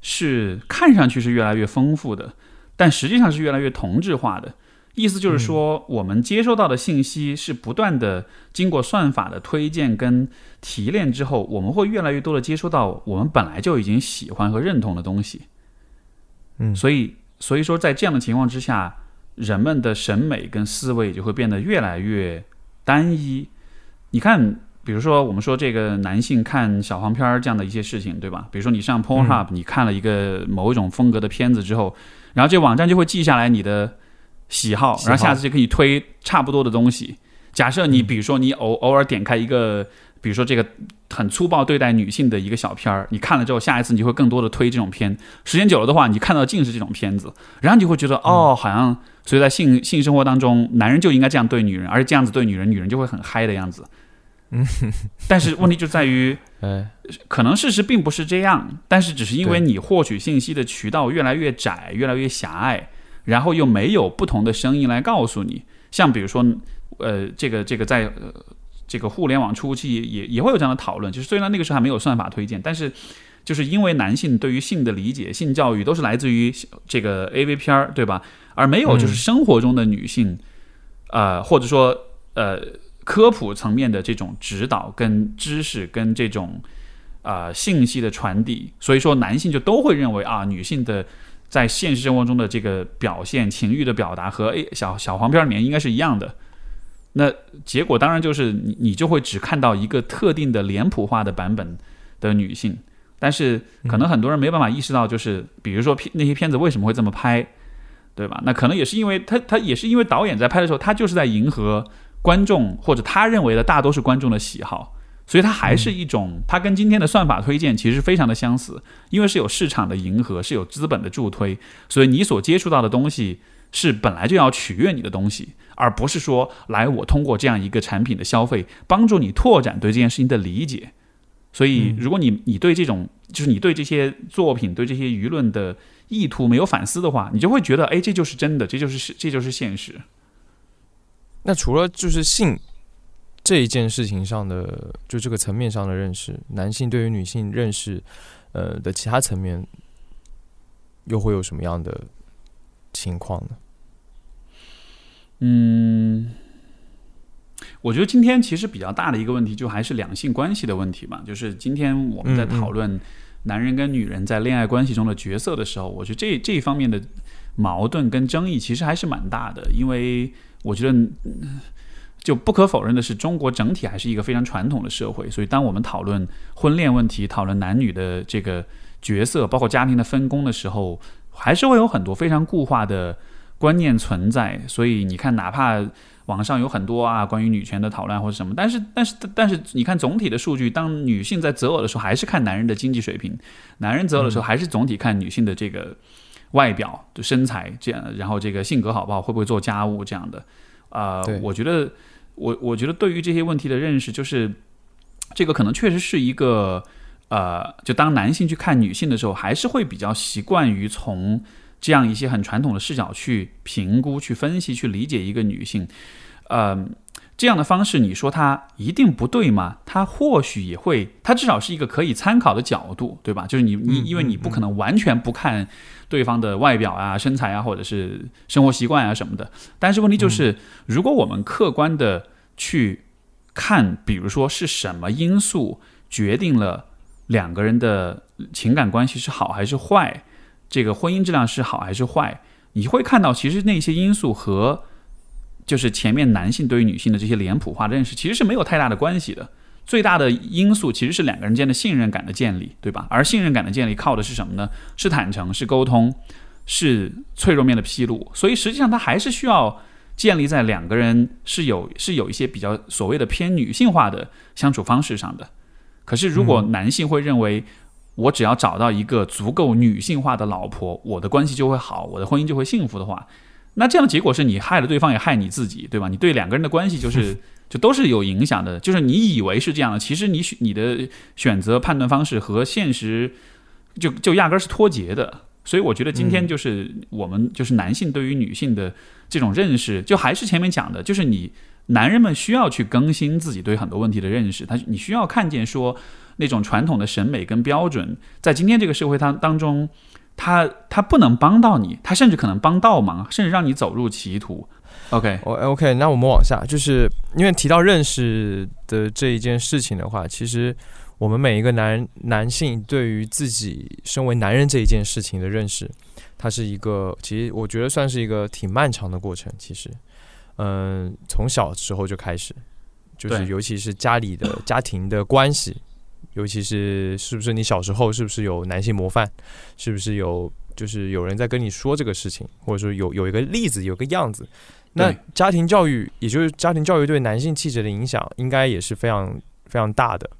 是看上去是越来越丰富的，但实际上是越来越同质化的。意思就是说，我们接收到的信息是不断的经过算法的推荐跟提炼之后，我们会越来越多的接收到我们本来就已经喜欢和认同的东西。嗯，所以所以说，在这样的情况之下，人们的审美跟思维就会变得越来越单一。你看，比如说我们说这个男性看小黄片儿这样的一些事情，对吧？比如说你上 Pornhub，你看了一个某一种风格的片子之后，然后这网站就会记下来你的喜好，然后下次就可以推差不多的东西。假设你比如说你偶偶尔点开一个，比如说这个很粗暴对待女性的一个小片儿，你看了之后，下一次你就会更多的推这种片。时间久了的话，你看到尽是这种片子，然后你就会觉得哦，好像所以在性性生活当中，男人就应该这样对女人，而且这样子对女人，女人就会很嗨的样子。嗯，但是问题就在于，可能事实并不是这样，但是只是因为你获取信息的渠道越来越窄，越来越狭隘，然后又没有不同的声音来告诉你。像比如说，呃，这个这个在这个互联网初期也也会有这样的讨论，就是虽然那个时候还没有算法推荐，但是就是因为男性对于性的理解、性教育都是来自于这个 A V 片儿，对吧？而没有就是生活中的女性，呃，或者说呃。科普层面的这种指导、跟知识、跟这种啊信息的传递，所以说男性就都会认为啊，女性的在现实生活中的这个表现、情欲的表达和 A 小小黄片里面应该是一样的。那结果当然就是你你就会只看到一个特定的脸谱化的版本的女性，但是可能很多人没办法意识到，就是比如说片那些片子为什么会这么拍，对吧？那可能也是因为他他也是因为导演在拍的时候，他就是在迎合。观众或者他认为的大多数观众的喜好，所以它还是一种，它跟今天的算法推荐其实非常的相似，因为是有市场的迎合，是有资本的助推，所以你所接触到的东西是本来就要取悦你的东西，而不是说来我通过这样一个产品的消费，帮助你拓展对这件事情的理解。所以，如果你你对这种就是你对这些作品对这些舆论的意图没有反思的话，你就会觉得，哎，这就是真的，这就是这就是现实。那除了就是性这一件事情上的，就这个层面上的认识，男性对于女性认识，呃的其他层面，又会有什么样的情况呢？嗯，我觉得今天其实比较大的一个问题，就还是两性关系的问题嘛。就是今天我们在讨论男人跟女人在恋爱关系中的角色的时候，我觉得这这一方面的矛盾跟争议其实还是蛮大的，因为。我觉得，就不可否认的是，中国整体还是一个非常传统的社会。所以，当我们讨论婚恋问题、讨论男女的这个角色，包括家庭的分工的时候，还是会有很多非常固化的观念存在。所以，你看，哪怕网上有很多啊关于女权的讨论或者什么，但是，但是，但是，你看总体的数据，当女性在择偶的时候，还是看男人的经济水平；男人择偶的时候，还是总体看女性的这个。外表的身材这样，然后这个性格好不好，会不会做家务这样的，啊，我觉得我我觉得对于这些问题的认识，就是这个可能确实是一个呃，就当男性去看女性的时候，还是会比较习惯于从这样一些很传统的视角去评估、去分析、去理解一个女性，嗯。这样的方式，你说它一定不对吗？它或许也会，它至少是一个可以参考的角度，对吧？就是你你，因为你不可能完全不看对方的外表啊、身材啊，或者是生活习惯啊什么的。但是问题就是，如果我们客观的去看，比如说是什么因素决定了两个人的情感关系是好还是坏，这个婚姻质量是好还是坏，你会看到其实那些因素和。就是前面男性对于女性的这些脸谱化的认识，其实是没有太大的关系的。最大的因素其实是两个人间的信任感的建立，对吧？而信任感的建立靠的是什么呢？是坦诚，是沟通，是脆弱面的披露。所以实际上，它还是需要建立在两个人是有是有一些比较所谓的偏女性化的相处方式上的。可是，如果男性会认为我只要找到一个足够女性化的老婆，我的关系就会好，我的婚姻就会幸福的话。那这样的结果是你害了对方，也害你自己，对吧？你对两个人的关系就是 就都是有影响的。就是你以为是这样的，其实你选你的选择判断方式和现实就就压根儿是脱节的。所以我觉得今天就是我们就是男性对于女性的这种认识，就还是前面讲的，就是你男人们需要去更新自己对很多问题的认识。他你需要看见说那种传统的审美跟标准，在今天这个社会当当中。它它不能帮到你，它甚至可能帮倒忙，甚至让你走入歧途。OK，O OK，那我们往下，就是因为提到认识的这一件事情的话，其实我们每一个男男性对于自己身为男人这一件事情的认识，它是一个，其实我觉得算是一个挺漫长的过程。其实，嗯，从小时候就开始，就是尤其是家里的家庭的关系。尤其是是不是你小时候是不是有男性模范，是不是有就是有人在跟你说这个事情，或者说有有一个例子，有个样子。那家庭教育，也就是家庭教育对男性气质的影响，应该也是非常非常大的，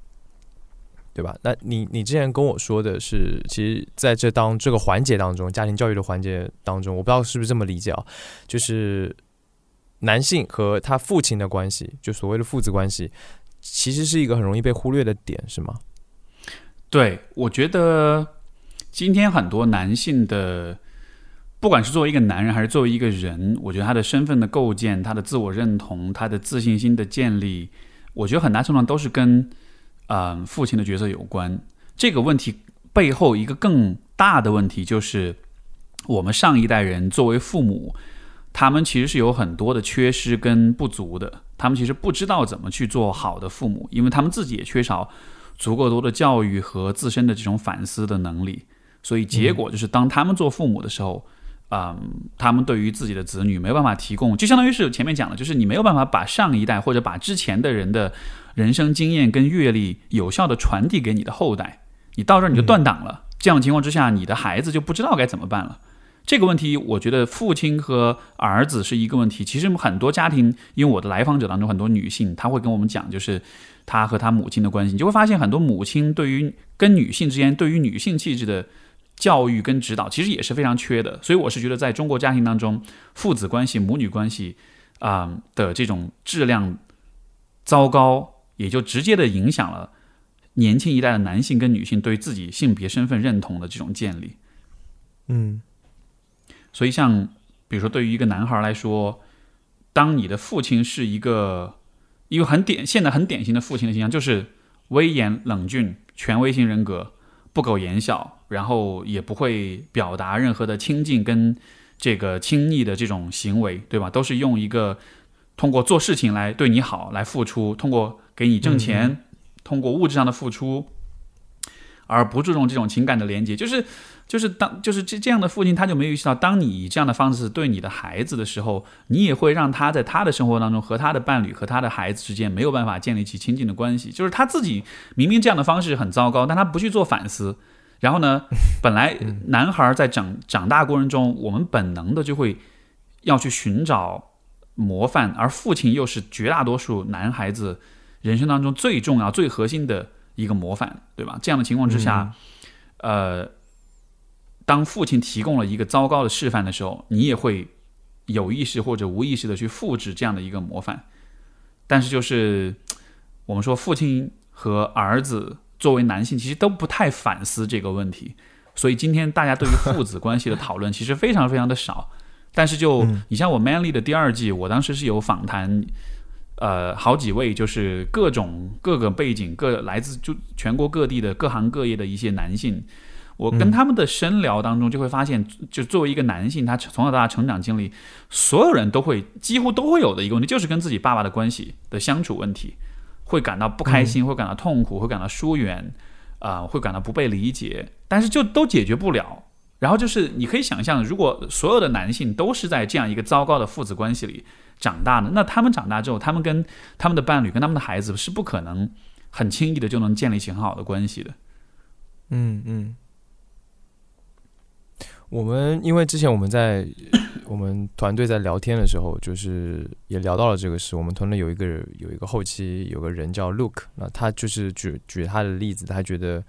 对吧？那你你之前跟我说的是，其实在这当这个环节当中，家庭教育的环节当中，我不知道是不是这么理解啊？就是男性和他父亲的关系，就所谓的父子关系，其实是一个很容易被忽略的点，是吗？对，我觉得今天很多男性的，不管是作为一个男人还是作为一个人，我觉得他的身份的构建、他的自我认同、他的自信心的建立，我觉得很大程度上都是跟嗯父亲的角色有关。这个问题背后一个更大的问题就是，我们上一代人作为父母，他们其实是有很多的缺失跟不足的，他们其实不知道怎么去做好的父母，因为他们自己也缺少。足够多的教育和自身的这种反思的能力，所以结果就是当他们做父母的时候，嗯，他们对于自己的子女没有办法提供，就相当于是前面讲的，就是你没有办法把上一代或者把之前的人的人生经验跟阅历有效的传递给你的后代，你到这儿你就断档了。这样的情况之下，你的孩子就不知道该怎么办了。这个问题，我觉得父亲和儿子是一个问题。其实很多家庭，因为我的来访者当中很多女性，她会跟我们讲，就是。她和她母亲的关系，你就会发现很多母亲对于跟女性之间对于女性气质的教育跟指导，其实也是非常缺的。所以我是觉得，在中国家庭当中，父子关系、母女关系啊的这种质量糟糕，也就直接的影响了年轻一代的男性跟女性对自己性别身份认同的这种建立。嗯，所以像比如说，对于一个男孩来说，当你的父亲是一个。一个很典现在很典型的父亲的形象，就是威严冷峻、权威型人格，不苟言笑，然后也不会表达任何的亲近跟这个亲昵的这种行为，对吧？都是用一个通过做事情来对你好，来付出，通过给你挣钱，通过物质上的付出，而不注重这种情感的连接，就是。就是当就是这这样的父亲，他就没有意识到，当你以这样的方式对你的孩子的时候，你也会让他在他的生活当中和他的伴侣和他的孩子之间没有办法建立起亲近的关系。就是他自己明明这样的方式很糟糕，但他不去做反思。然后呢，本来男孩在长长大过程中，我们本能的就会要去寻找模范，而父亲又是绝大多数男孩子人生当中最重要、最核心的一个模范，对吧？这样的情况之下，呃。当父亲提供了一个糟糕的示范的时候，你也会有意识或者无意识的去复制这样的一个模范。但是，就是我们说父亲和儿子作为男性，其实都不太反思这个问题。所以今天大家对于父子关系的讨论其实非常非常的少。但是就你像我《Manly》的第二季，我当时是有访谈，呃，好几位就是各种各个背景、各来自就全国各地的各行各业的一些男性。我跟他们的深聊当中，就会发现，就作为一个男性，他从小到大成长经历，所有人都会几乎都会有的一个问题，就是跟自己爸爸的关系的相处问题，会感到不开心，会感到痛苦，会感到疏远，啊，会感到不被理解，但是就都解决不了。然后就是你可以想象，如果所有的男性都是在这样一个糟糕的父子关系里长大的，那他们长大之后，他们跟他们的伴侣、跟他们的孩子是不可能很轻易的就能建立起很好的关系的。嗯嗯。我们因为之前我们在 我们团队在聊天的时候，就是也聊到了这个事。我们团队有一个有一个后期有个人叫 Luke，那他就是举举他的例子，他觉得，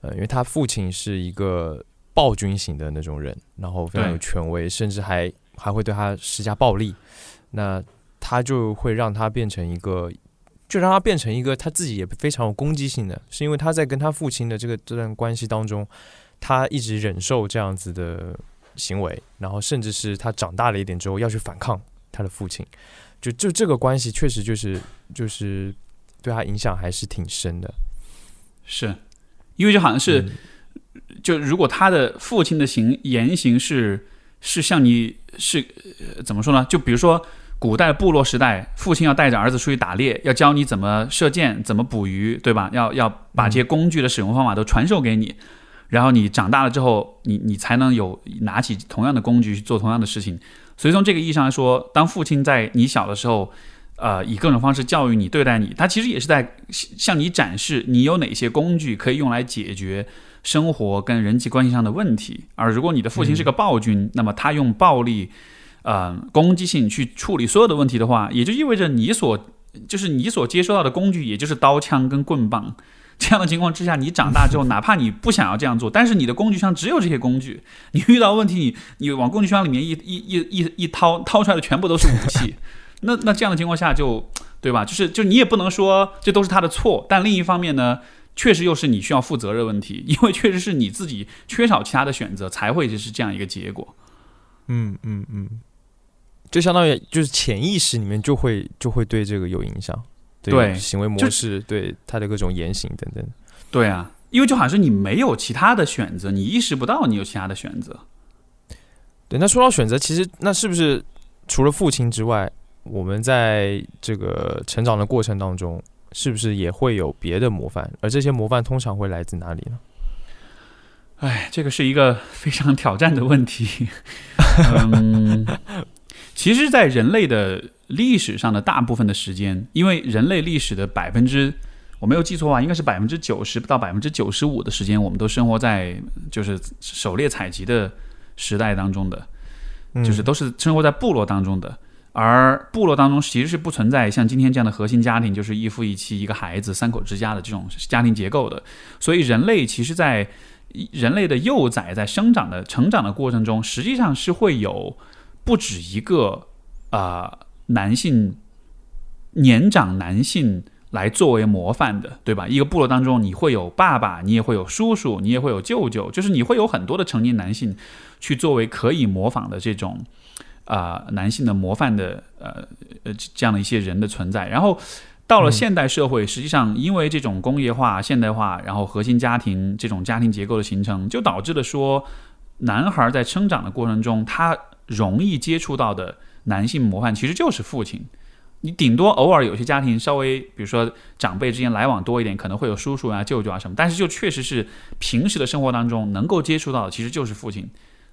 呃，因为他父亲是一个暴君型的那种人，然后非常有权威，甚至还还会对他施加暴力，那他就会让他变成一个，就让他变成一个他自己也非常有攻击性的，是因为他在跟他父亲的这个这段关系当中。他一直忍受这样子的行为，然后甚至是他长大了一点之后要去反抗他的父亲，就就这个关系确实就是就是对他影响还是挺深的。是，因为就好像是，就如果他的父亲的行言行是是像你是怎么说呢？就比如说古代部落时代，父亲要带着儿子出去打猎，要教你怎么射箭、怎么捕鱼，对吧？要要把这些工具的使用方法都传授给你。然后你长大了之后，你你才能有拿起同样的工具去做同样的事情。所以从这个意义上来说，当父亲在你小的时候，呃，以各种方式教育你、对待你，他其实也是在向你展示你有哪些工具可以用来解决生活跟人际关系上的问题。而如果你的父亲是个暴君，那么他用暴力、呃攻击性去处理所有的问题的话，也就意味着你所就是你所接收到的工具，也就是刀枪跟棍棒。这样的情况之下，你长大之后，哪怕你不想要这样做，但是你的工具箱只有这些工具，你遇到问题，你你往工具箱里面一一一一一掏，掏出来的全部都是武器，那那这样的情况下就对吧？就是就你也不能说这都是他的错，但另一方面呢，确实又是你需要负责任问题，因为确实是你自己缺少其他的选择，才会就是这样一个结果。嗯嗯嗯，就相当于就是潜意识里面就会就会对这个有影响。对行为模式，对他的各种言行等等，对啊，因为就好像是你没有其他的选择，你意识不到你有其他的选择。对，那说到选择，其实那是不是除了父亲之外，我们在这个成长的过程当中，是不是也会有别的模范？而这些模范通常会来自哪里呢？哎，这个是一个非常挑战的问题。嗯，其实，在人类的。历史上的大部分的时间，因为人类历史的百分之，我没有记错啊，应该是百分之九十到百分之九十五的时间，我们都生活在就是狩猎采集的时代当中的，就是都是生活在部落当中的。而部落当中其实是不存在像今天这样的核心家庭，就是一夫一妻一个孩子三口之家的这种家庭结构的。所以人类其实，在人类的幼崽在生长的成长的过程中，实际上是会有不止一个啊。男性年长男性来作为模范的，对吧？一个部落当中，你会有爸爸，你也会有叔叔，你也会有舅舅，就是你会有很多的成年男性去作为可以模仿的这种啊男性的模范的呃呃这样的一些人的存在。然后到了现代社会，实际上因为这种工业化、现代化，然后核心家庭这种家庭结构的形成，就导致了说男孩在生长的过程中，他容易接触到的。男性模范其实就是父亲，你顶多偶尔有些家庭稍微，比如说长辈之间来往多一点，可能会有叔叔啊、舅舅啊什么，但是就确实是平时的生活当中能够接触到的，其实就是父亲，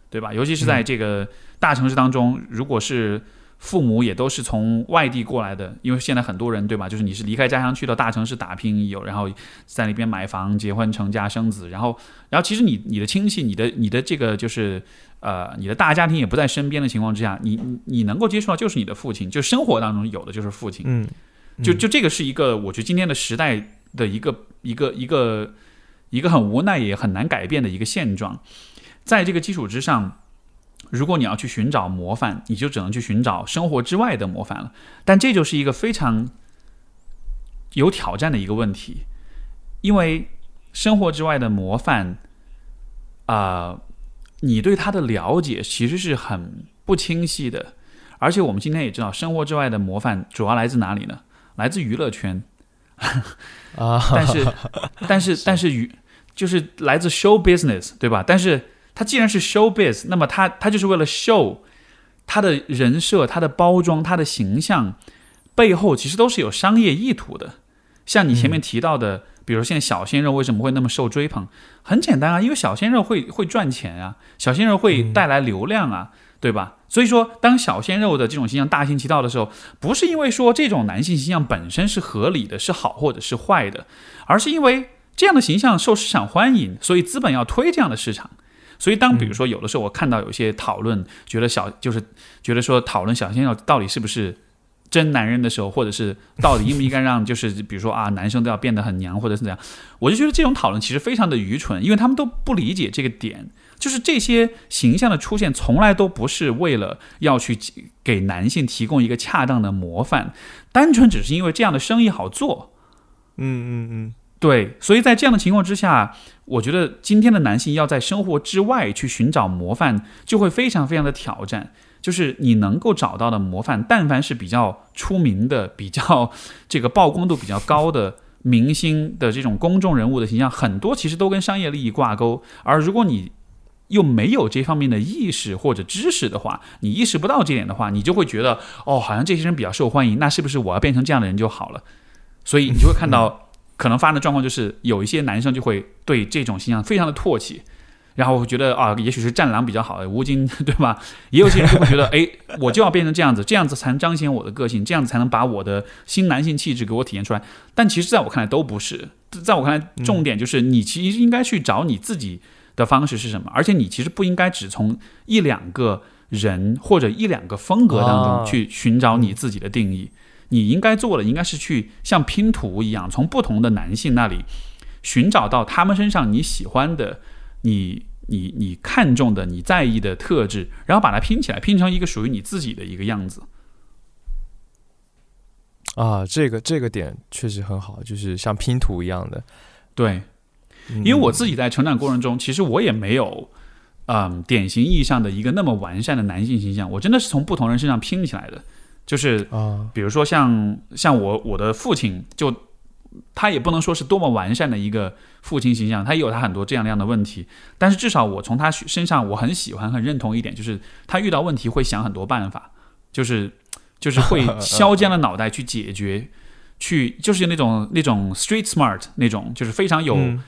对吧？尤其是在这个大城市当中，如果是。父母也都是从外地过来的，因为现在很多人对吧？就是你是离开家乡去到大城市打拼，有然后在那边买房、结婚、成家、生子，然后然后其实你你的亲戚、你的你的这个就是呃你的大家庭也不在身边的情况之下，你你能够接触到就是你的父亲，就生活当中有的就是父亲，嗯，就就这个是一个我觉得今天的时代的一个一个一个一个很无奈也很难改变的一个现状，在这个基础之上。如果你要去寻找模范，你就只能去寻找生活之外的模范了。但这就是一个非常有挑战的一个问题，因为生活之外的模范，啊、你对他的了解其实是很不清晰的。而且我们今天也知道，生活之外的模范主要来自哪里呢？来自娱乐圈。啊，但是，但是，但是娱就是来自 show business，对吧？但是他既然是 show biz，那么他他就是为了 show 他的人设、他的包装、他的形象背后其实都是有商业意图的。像你前面提到的，比如现在小鲜肉为什么会那么受追捧？很简单啊，因为小鲜肉会会赚钱啊，小鲜肉会带来流量啊，对吧？所以说，当小鲜肉的这种形象大行其道的时候，不是因为说这种男性形象本身是合理的、是好或者是坏的，而是因为这样的形象受市场欢迎，所以资本要推这样的市场。所以，当比如说有的时候我看到有些讨论，觉得小就是觉得说讨论小鲜肉到底是不是真男人的时候，或者是到底应不应该让就是比如说啊男生都要变得很娘或者是怎样，我就觉得这种讨论其实非常的愚蠢，因为他们都不理解这个点。就是这些形象的出现，从来都不是为了要去给男性提供一个恰当的模范，单纯只是因为这样的生意好做。嗯嗯嗯，对，所以在这样的情况之下，我觉得今天的男性要在生活之外去寻找模范，就会非常非常的挑战。就是你能够找到的模范，但凡是比较出名的、比较 这个曝光度比较高的明星的这种公众人物的形象，很多其实都跟商业利益挂钩。而如果你又没有这方面的意识或者知识的话，你意识不到这点的话，你就会觉得哦，好像这些人比较受欢迎，那是不是我要变成这样的人就好了？所以你就会看到可能发生的状况就是，有一些男生就会对这种形象非常的唾弃，然后我觉得啊，也许是战狼比较好，吴京 对吧？也有些人会觉得，哎，我就要变成这样子，这样子才能彰显我的个性，这样子才能把我的新男性气质给我体现出来。但其实，在我看来都不是，在我看来，重点就是你其实应该去找你自己的方式是什么，而且你其实不应该只从一两个人或者一两个风格当中啊去寻找你自己的定义。你应该做的应该是去像拼图一样，从不同的男性那里寻找到他们身上你喜欢的、你你你看重的、你在意的特质，然后把它拼起来，拼成一个属于你自己的一个样子。啊，这个这个点确实很好，就是像拼图一样的。对，因因为我自己在成长过程中，其实我也没有，嗯，典型意义上的一个那么完善的男性形象，我真的是从不同人身上拼起来的。就是啊，比如说像像我我的父亲，就他也不能说是多么完善的一个父亲形象，他也有他很多这样那样的问题，但是至少我从他身上我很喜欢很认同一点，就是他遇到问题会想很多办法，就是就是会 削尖了脑袋去解决，去就是那种那种 street smart 那种，就是非常有。嗯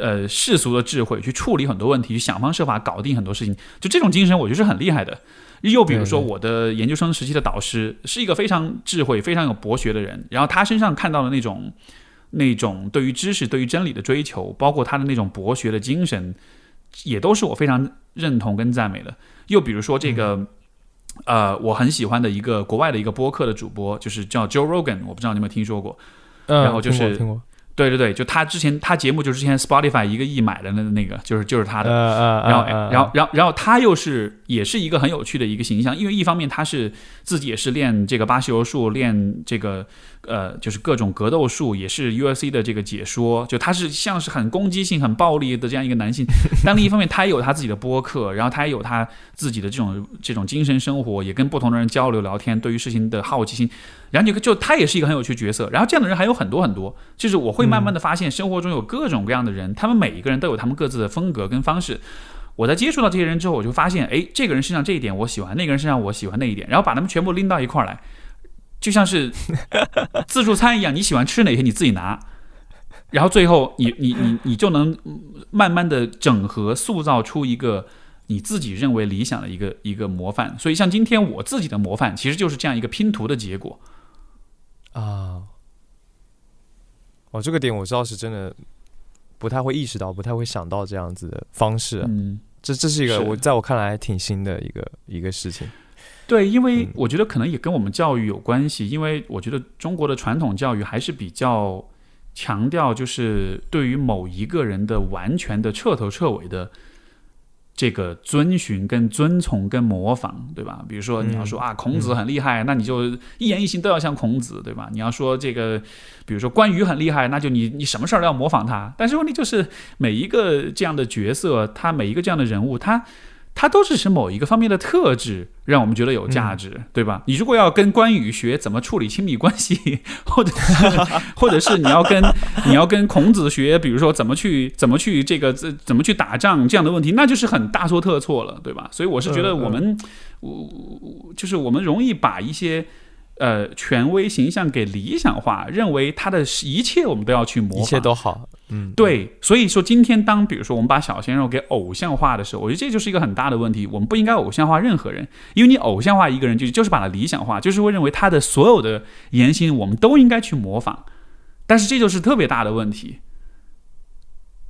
呃世俗的智慧去处理很多问题，去想方设法搞定很多事情，就这种精神，我觉得是很厉害的。又比如说，我的研究生时期的导师是一个非常智慧、非常有博学的人，然后他身上看到的那种、那种对于知识、对于真理的追求，包括他的那种博学的精神，也都是我非常认同跟赞美的。又比如说这个，呃，我很喜欢的一个国外的一个播客的主播，就是叫 Joe Rogan，我不知道你有没有听说过。嗯然后就是听过，对对对，就他之前他节目就是之前 Spotify 一个亿买的那那个，就是就是他的。然后，然后，然后他又是也是一个很有趣的一个形象，因为一方面他是自己也是练这个巴西柔术，练这个呃就是各种格斗术，也是 UFC 的这个解说，就他是像是很攻击性、很暴力的这样一个男性。但另一方面，他也有他自己的播客，然后他也有他自己的这种这种精神生活，也跟不同的人交流聊天，对于事情的好奇心。然后就就他也是一个很有趣角色。然后这样的人还有很多很多，就是我会慢慢的发现生活中有各种各样的人，他们每一个人都有他们各自的风格跟方式。我在接触到这些人之后，我就发现，哎，这个人身上这一点我喜欢，那个人身上我喜欢那一点，然后把他们全部拎到一块儿来，就像是 自助餐一样，你喜欢吃哪些你自己拿，然后最后你你你你就能慢慢的整合塑造出一个你自己认为理想的一个一个模范。所以像今天我自己的模范，其实就是这样一个拼图的结果。啊，哦，这个点我知道是真的不太会意识到，不太会想到这样子的方式啊。嗯，这这是一个我在我看来挺新的一个一个事情。对，因为嗯我觉得可能也跟我们教育有关系，因为我觉得中国的传统教育还是比较强调，就是对于某一个人的完全的彻头彻尾的这个遵循、跟遵从、跟模仿，对吧？比如说你要说啊，孔子很厉害，那你就一言一行都要像孔子，对吧？你要说这个，比如说关羽很厉害，那就你你什么事儿都要模仿他。但是问题就是每一个这样的角色，他每一个这样的人物，他。它都是是某一个方面的特质，让我们觉得有价值，对吧？你如果要跟关羽学怎么处理亲密关系，或者是 或者是你要跟你要跟孔子学，比如说怎么去怎么去这个怎怎么去打仗这样的问题，那就是很大错特错了，对吧？所以我是觉得我们，我就是我们容易把一些。呃，权威形象给理想化，认为他的一切我们都要去模仿，一切都好。嗯，对。所以说，今天当比如说我们把小鲜肉给偶像化的时候，我觉得这就是一个很大的问题。我们不应该偶像化任何人，因为你偶像化一个人，就就是把他理想化，就是会认为他的所有的言行我们都应该去模仿。但是这就是特别大的问题。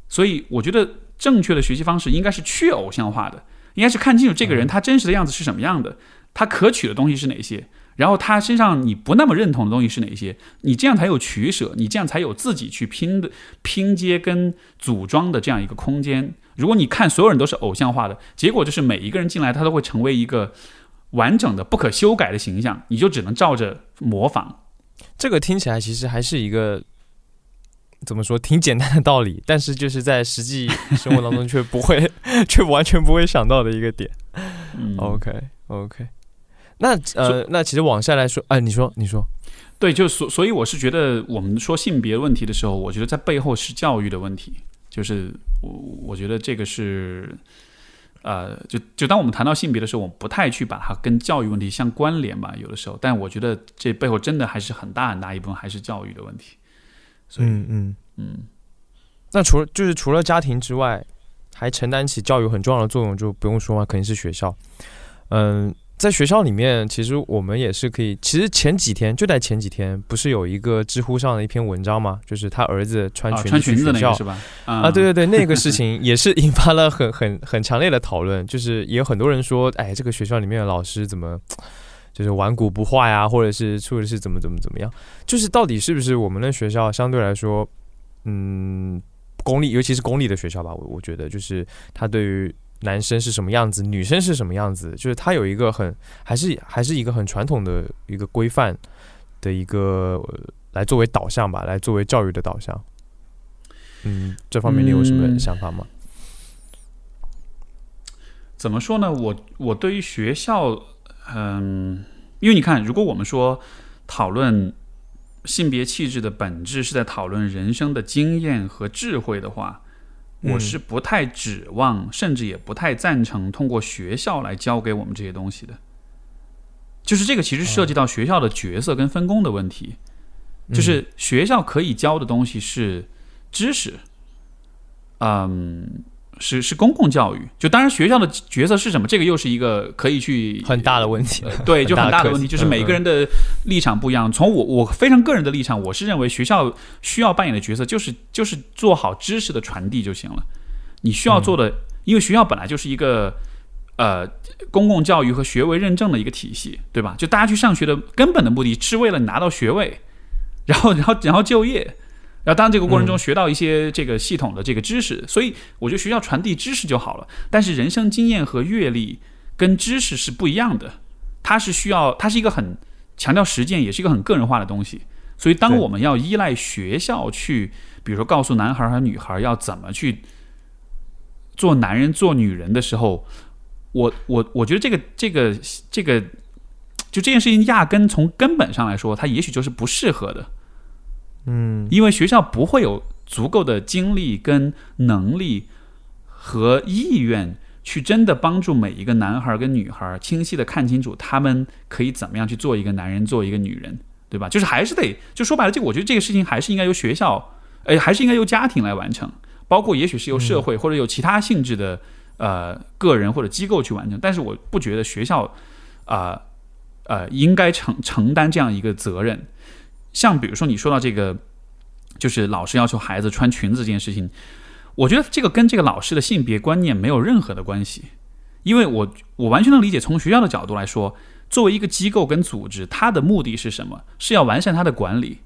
所以我觉得正确的学习方式应该是去偶像化的，应该是看清楚这个人他真实的样子是什么样的，他可取的东西是哪些。然后他身上你不那么认同的东西是哪些？你这样才有取舍，你这样才有自己去拼的拼接跟组装的这样一个空间。如果你看所有人都是偶像化的，结果就是每一个人进来他都会成为一个完整的不可修改的形象，你就只能照着模仿。这个听起来其实还是一个怎么说挺简单的道理，但是就是在实际生活当中却不会，却完全不会想到的一个点。OK OK。那呃，那其实往下来说，哎，你说，你说，对，就所所以，我是觉得，我们说性别问题的时候，我觉得在背后是教育的问题，就是我我觉得这个是，呃，就就当我们谈到性别的时候，我们不太去把它跟教育问题相关联吧，有的时候，但我觉得这背后真的还是很大很大一部分还是教育的问题。嗯嗯嗯。那除了就是除了家庭之外，还承担起教育很重要的作用，就不用说嘛，肯定是学校。嗯。在学校里面，其实我们也是可以。其实前几天就在前几天，不是有一个知乎上的一篇文章吗？就是他儿子穿裙穿裙子那个是吧？啊，对对对，那个事情也是引发了很很很强烈的讨论。就是也有很多人说，哎，这个学校里面的老师怎么就是顽固不化呀，或者是处的是怎么怎么怎么样？就是到底是不是我们的学校相对来说，嗯，公立，尤其是公立的学校吧？我我觉得就是他对于。男生是什么样子，女生是什么样子？就是他有一个很，还是还是一个很传统的一个规范的一个来作为导向吧，来作为教育的导向。嗯，这方面你有什么想法吗？怎么说呢？我我对于学校，嗯，因为你看，如果我们说讨论性别气质的本质是在讨论人生的经验和智慧的话。我是不太指望，甚至也不太赞成通过学校来教给我们这些东西的。就是这个其实涉及到学校的角色跟分工的问题。就是学校可以教的东西是知识，嗯。是是公共教育，就当然学校的角色是什么，这个又是一个可以去很大的问题。对，就很大的问题，就是每个人的立场不一样。从我我非常个人的立场，我是认为学校需要扮演的角色就是就是做好知识的传递就行了。你需要做的，因为学校本来就是一个呃公共教育和学位认证的一个体系，对吧？就大家去上学的根本的目的是为了拿到学位，然后然后然后就业。然后，当然这个过程中学到一些这个系统的这个知识，所以我觉得学校传递知识就好了。但是人生经验和阅历跟知识是不一样的，它是需要，它是一个很强调实践，也是一个很个人化的东西。所以，当我们要依赖学校去，比如说告诉男孩和女孩要怎么去做男人、做女人的时候，我我我觉得这个这个这个，就这件事情压根从根本上来说，它也许就是不适合的。嗯，因为学校不会有足够的精力、跟能力和意愿去真的帮助每一个男孩跟女孩清晰的看清楚他们可以怎么样去做一个男人、做一个女人，对吧？就是还是得就说白了，这个我觉得这个事情还是应该由学校，哎，还是应该由家庭来完成，包括也许是由社会或者有其他性质的呃个人或者机构去完成。但是我不觉得学校啊呃应该承承担这样一个责任。像比如说你说到这个，就是老师要求孩子穿裙子这件事情，我觉得这个跟这个老师的性别观念没有任何的关系，因为我我完全能理解，从学校的角度来说，作为一个机构跟组织，它的目的是什么？是要完善它的管理。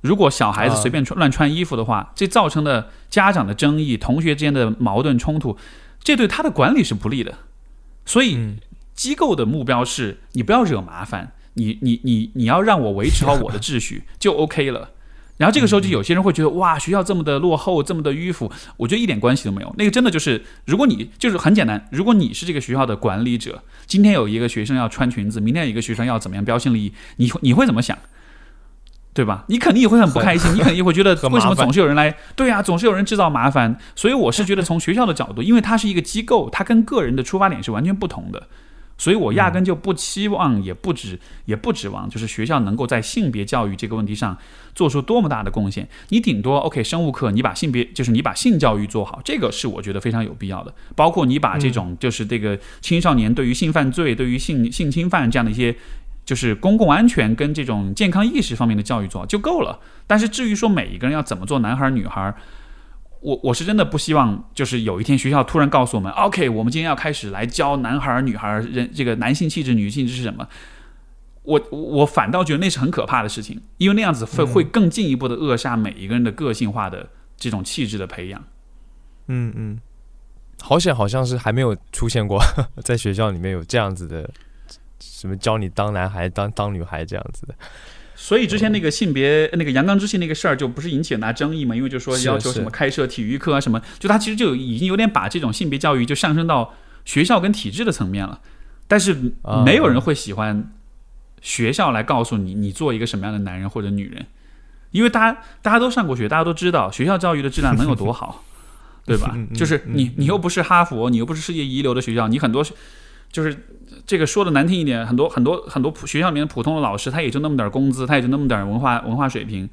如果小孩子随便穿乱穿衣服的话，这造成的家长的争议、同学之间的矛盾冲突，这对他的管理是不利的。所以嗯机构的目标是你不要惹麻烦，你你你你要让我维持好我的秩序就 OK 了。然后这个时候就有些人会觉得哇，学校这么的落后，这么的迂腐，我觉得一点关系都没有。那个真的就是，如果你就是很简单，如果你是这个学校的管理者，今天有一个学生要穿裙子，明天有一个学生要怎么样标新立异，你会你会怎么想？对吧？你肯定也会很不开心，你肯定也会觉得为什么总是有人来？对啊，总是有人制造麻烦。所以我是觉得从学校的角度，因为它是一个机构，它跟个人的出发点是完全不同的。所以我压根就不期望，也不指也不指望，就是学校能够在性别教育这个问题上做出多么大的贡献。你顶多 OK，生物课你把性别，就是你把性教育做好，这个是我觉得非常有必要的。包括你把这种就是这个青少年对于性犯罪、对于性性侵犯这样的一些。就是公共安全跟这种健康意识方面的教育做好就够了。但是至于说每一个人要怎么做，男孩儿女孩儿，我我是真的不希望，就是有一天学校突然告诉我们，OK，我们今天要开始来教男孩儿女孩儿人这个男性气质、女性是什么。我我反倒觉得那是很可怕的事情，因为那样子会会更进一步的扼杀每一个人的个性化的这种气质的培养。嗯嗯，好险，好像是还没有出现过 在学校里面有这样子的，什么教你当男孩、当当女孩这样子的。所以之前那个性别那个阳刚之气那个事儿，就不是引起很大争议嘛？因为就说要求什么开设体育课啊什么，就他其实就已经有点把这种性别教育就上升到学校跟体制的层面了。但是啊没有人会喜欢学校来告诉你你做一个什么样的男人或者女人，因为大家大家都上过学，大家都知道学校教育的质量能有多好，对吧就是你你又不是哈佛，你又不是世界一流的学校，你很多就是这个说的难听一点，很多很多很多普学校里面普通的老师，他也就那么点儿工资，他也就那么点儿文化文化水平，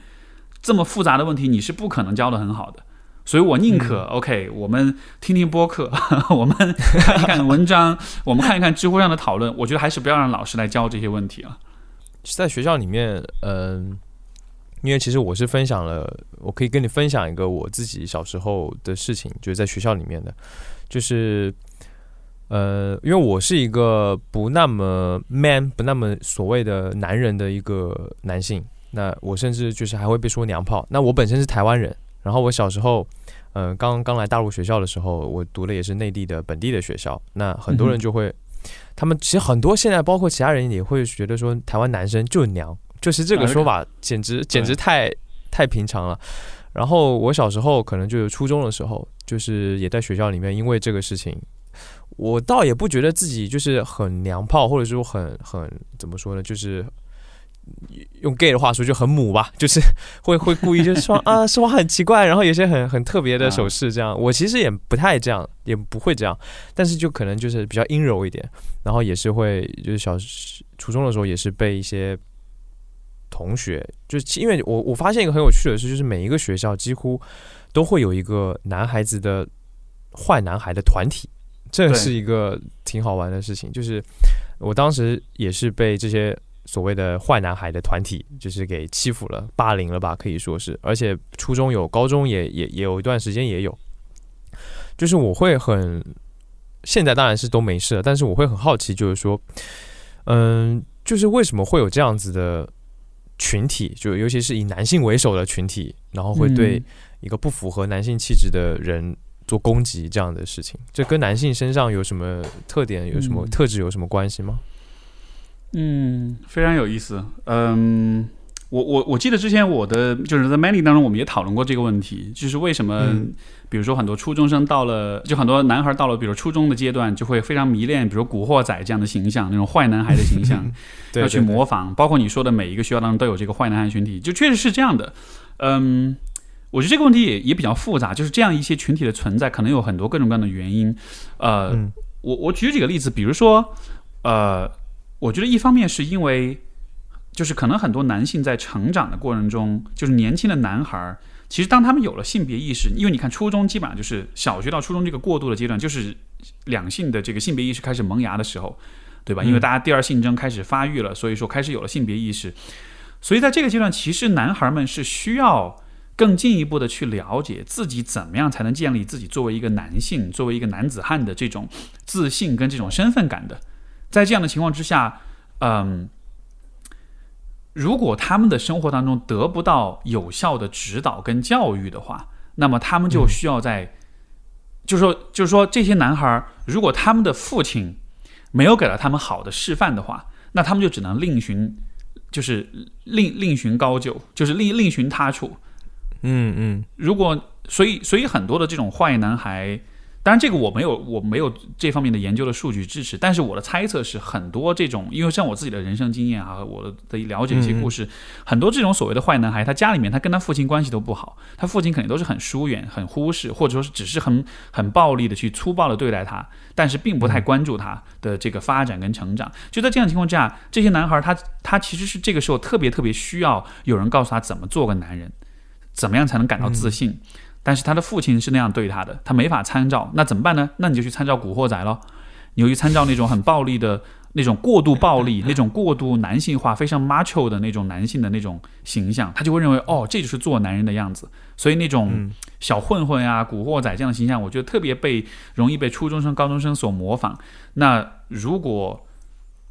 这么复杂的问题你是不可能教的很好的。所以我宁可、OK，我们听听播客，我们看一看文章，我们看一看知乎上的讨论。我觉得还是不要让老师来教这些问题了。在学校里面，嗯、因为其实我是分享了，我可以跟你分享一个我自己小时候的事情，就是在学校里面的，就是呃，因为我是一个不那么 man、不那么所谓的男人的一个男性，那我甚至就是还会被说娘炮。那我本身是台湾人，然后我小时候。嗯，刚刚来大陆学校的时候，我读的也是内地的本地的学校。那很多人就会，他们其实很多现在包括其他人也会觉得说，台湾男生就是娘，就是这个说法，简直简直太太平常了。然后我小时候可能就是初中的时候，就是也在学校里面，因为这个事情，我倒也不觉得自己就是很娘炮，或者说很很怎么说呢，就是用 gay 的话说就很母吧，就是会会故意就是说啊说话很奇怪，然后有些很很特别的手势这样。我其实也不太这样，也不会这样，但是就可能就是比较阴柔一点，然后也是会就是小初中的时候也是被一些。同学，就是因为我我发现一个很有趣的事，就是每一个学校几乎都会有一个男孩子的坏男孩的团体，这是一个挺好玩的事情。就是我当时也是被这些所谓的坏男孩的团体，就是给欺负了、霸凌了吧，可以说是。而且初中有，高中也也也有一段时间也有，就是我会很，现在当然是都没事了，但是我会很好奇，就是说，嗯，就是为什么会有这样子的。群体就尤其是以男性为首的群体，然后会对一个不符合男性气质的人做攻击这样的事情，这跟男性身上有什么特点、有什么特质有什么关系吗？嗯，非常有意思。嗯，我我我记得之前我的就是在 Many 当中，我们也讨论过这个问题，就是为什么，嗯比如说很多初中生到了，就很多男孩到了，比如初中的阶段，就会非常迷恋，比如古惑仔这样的形象，那种坏男孩的形象。对要去模仿，包括你说的每一个学校当中都有这个坏男孩群体，就确实是这样的。嗯，我觉得这个问题也也比较复杂，就是这样一些群体的存在，可能有很多各种各样的原因。呃，嗯我我举几个例子，比如说，呃，我觉得一方面是因为，就是可能很多男性在成长的过程中，就是年轻的男孩儿。其实，当他们有了性别意识，因为你看初中基本上就是小学到初中这个过渡的阶段，就是两性的这个性别意识开始萌芽的时候，对吧？因为大家第二性征开始发育了，所以说开始有了性别意识。所以在这个阶段，其实男孩们是需要更进一步的去了解自己怎么样才能建立自己作为一个男性、作为一个男子汉的这种自信跟这种身份感的。在这样的情况之下，嗯。如果他们的生活当中得不到有效的指导跟教育的话，那么他们就需要在就是说，就是说，这些男孩儿如果他们的父亲没有给了他们好的示范的话，那他们就只能另寻，就是另另寻高就，就是另另寻他处。嗯嗯如果所以所以很多的这种坏男孩，当然这个我没有我没有这方面的研究的数据支持，但是我的猜测是很多这种，因为像我自己的人生经验啊，我的了解一些故事，很多这种所谓的坏男孩，他家里面他跟他父亲关系都不好，他父亲肯定都是很疏远、很忽视，或者说是只是很很暴力的去粗暴的对待他，但是并不太关注他的这个发展跟成长。就在这样情况之下，这些男孩他他其实是这个时候特别特别需要有人告诉他怎么做个男人。怎么样才能感到自信？但是他的父亲是那样对他的，他没法参照，那怎么办呢？那你就去参照《古惑仔》咯，你就去参照那种很暴力的、那种过度暴力、那种过度男性化、非常 macho 的那种男性的那种形象，他就会认为哦，这就是做男人的样子。所以那种小混混啊、古惑仔这样的形象，我觉得特别被容易被初中生、高中生所模仿。那如果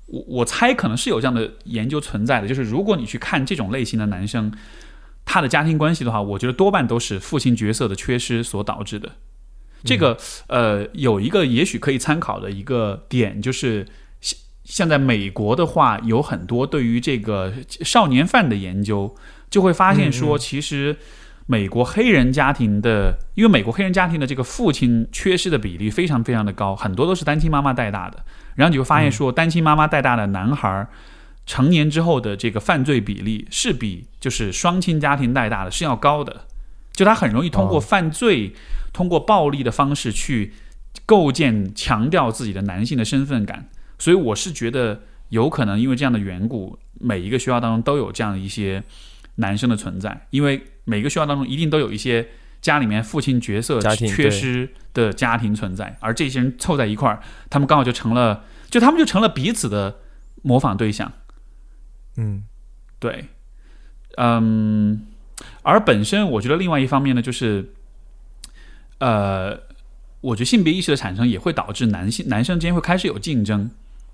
我我猜可能是有这样的研究存在的，就是如果你去看这种类型的男生。他的家庭关系的话，我觉得多半都是父亲角色的缺失所导致的。这个呃，有一个也许可以参考的一个点，就是现现在美国的话，有很多对于这个少年犯的研究，就会发现说，其实美国黑人家庭的，因为美国黑人家庭的这个父亲缺失的比例非常非常的高，很多都是单亲妈妈带大的。然后你会发现说，单亲妈妈带大的男孩儿。成年之后的这个犯罪比例是比就是双亲家庭带大的是要高的，就他很容易通过犯罪、通过暴力的方式去构建、强调自己的男性的身份感。所以我是觉得有可能因为这样的缘故，每一个学校当中都有这样一些男生的存在，因为每个学校当中一定都有一些家里面父亲角色缺失的家庭存在，而这些人凑在一块儿，他们刚好就成了，就他们就成了彼此的模仿对象。嗯，对，嗯，而本身我觉得另外一方面呢，就是，呃，我觉得性别意识的产生也会导致男性男生之间会开始有竞争，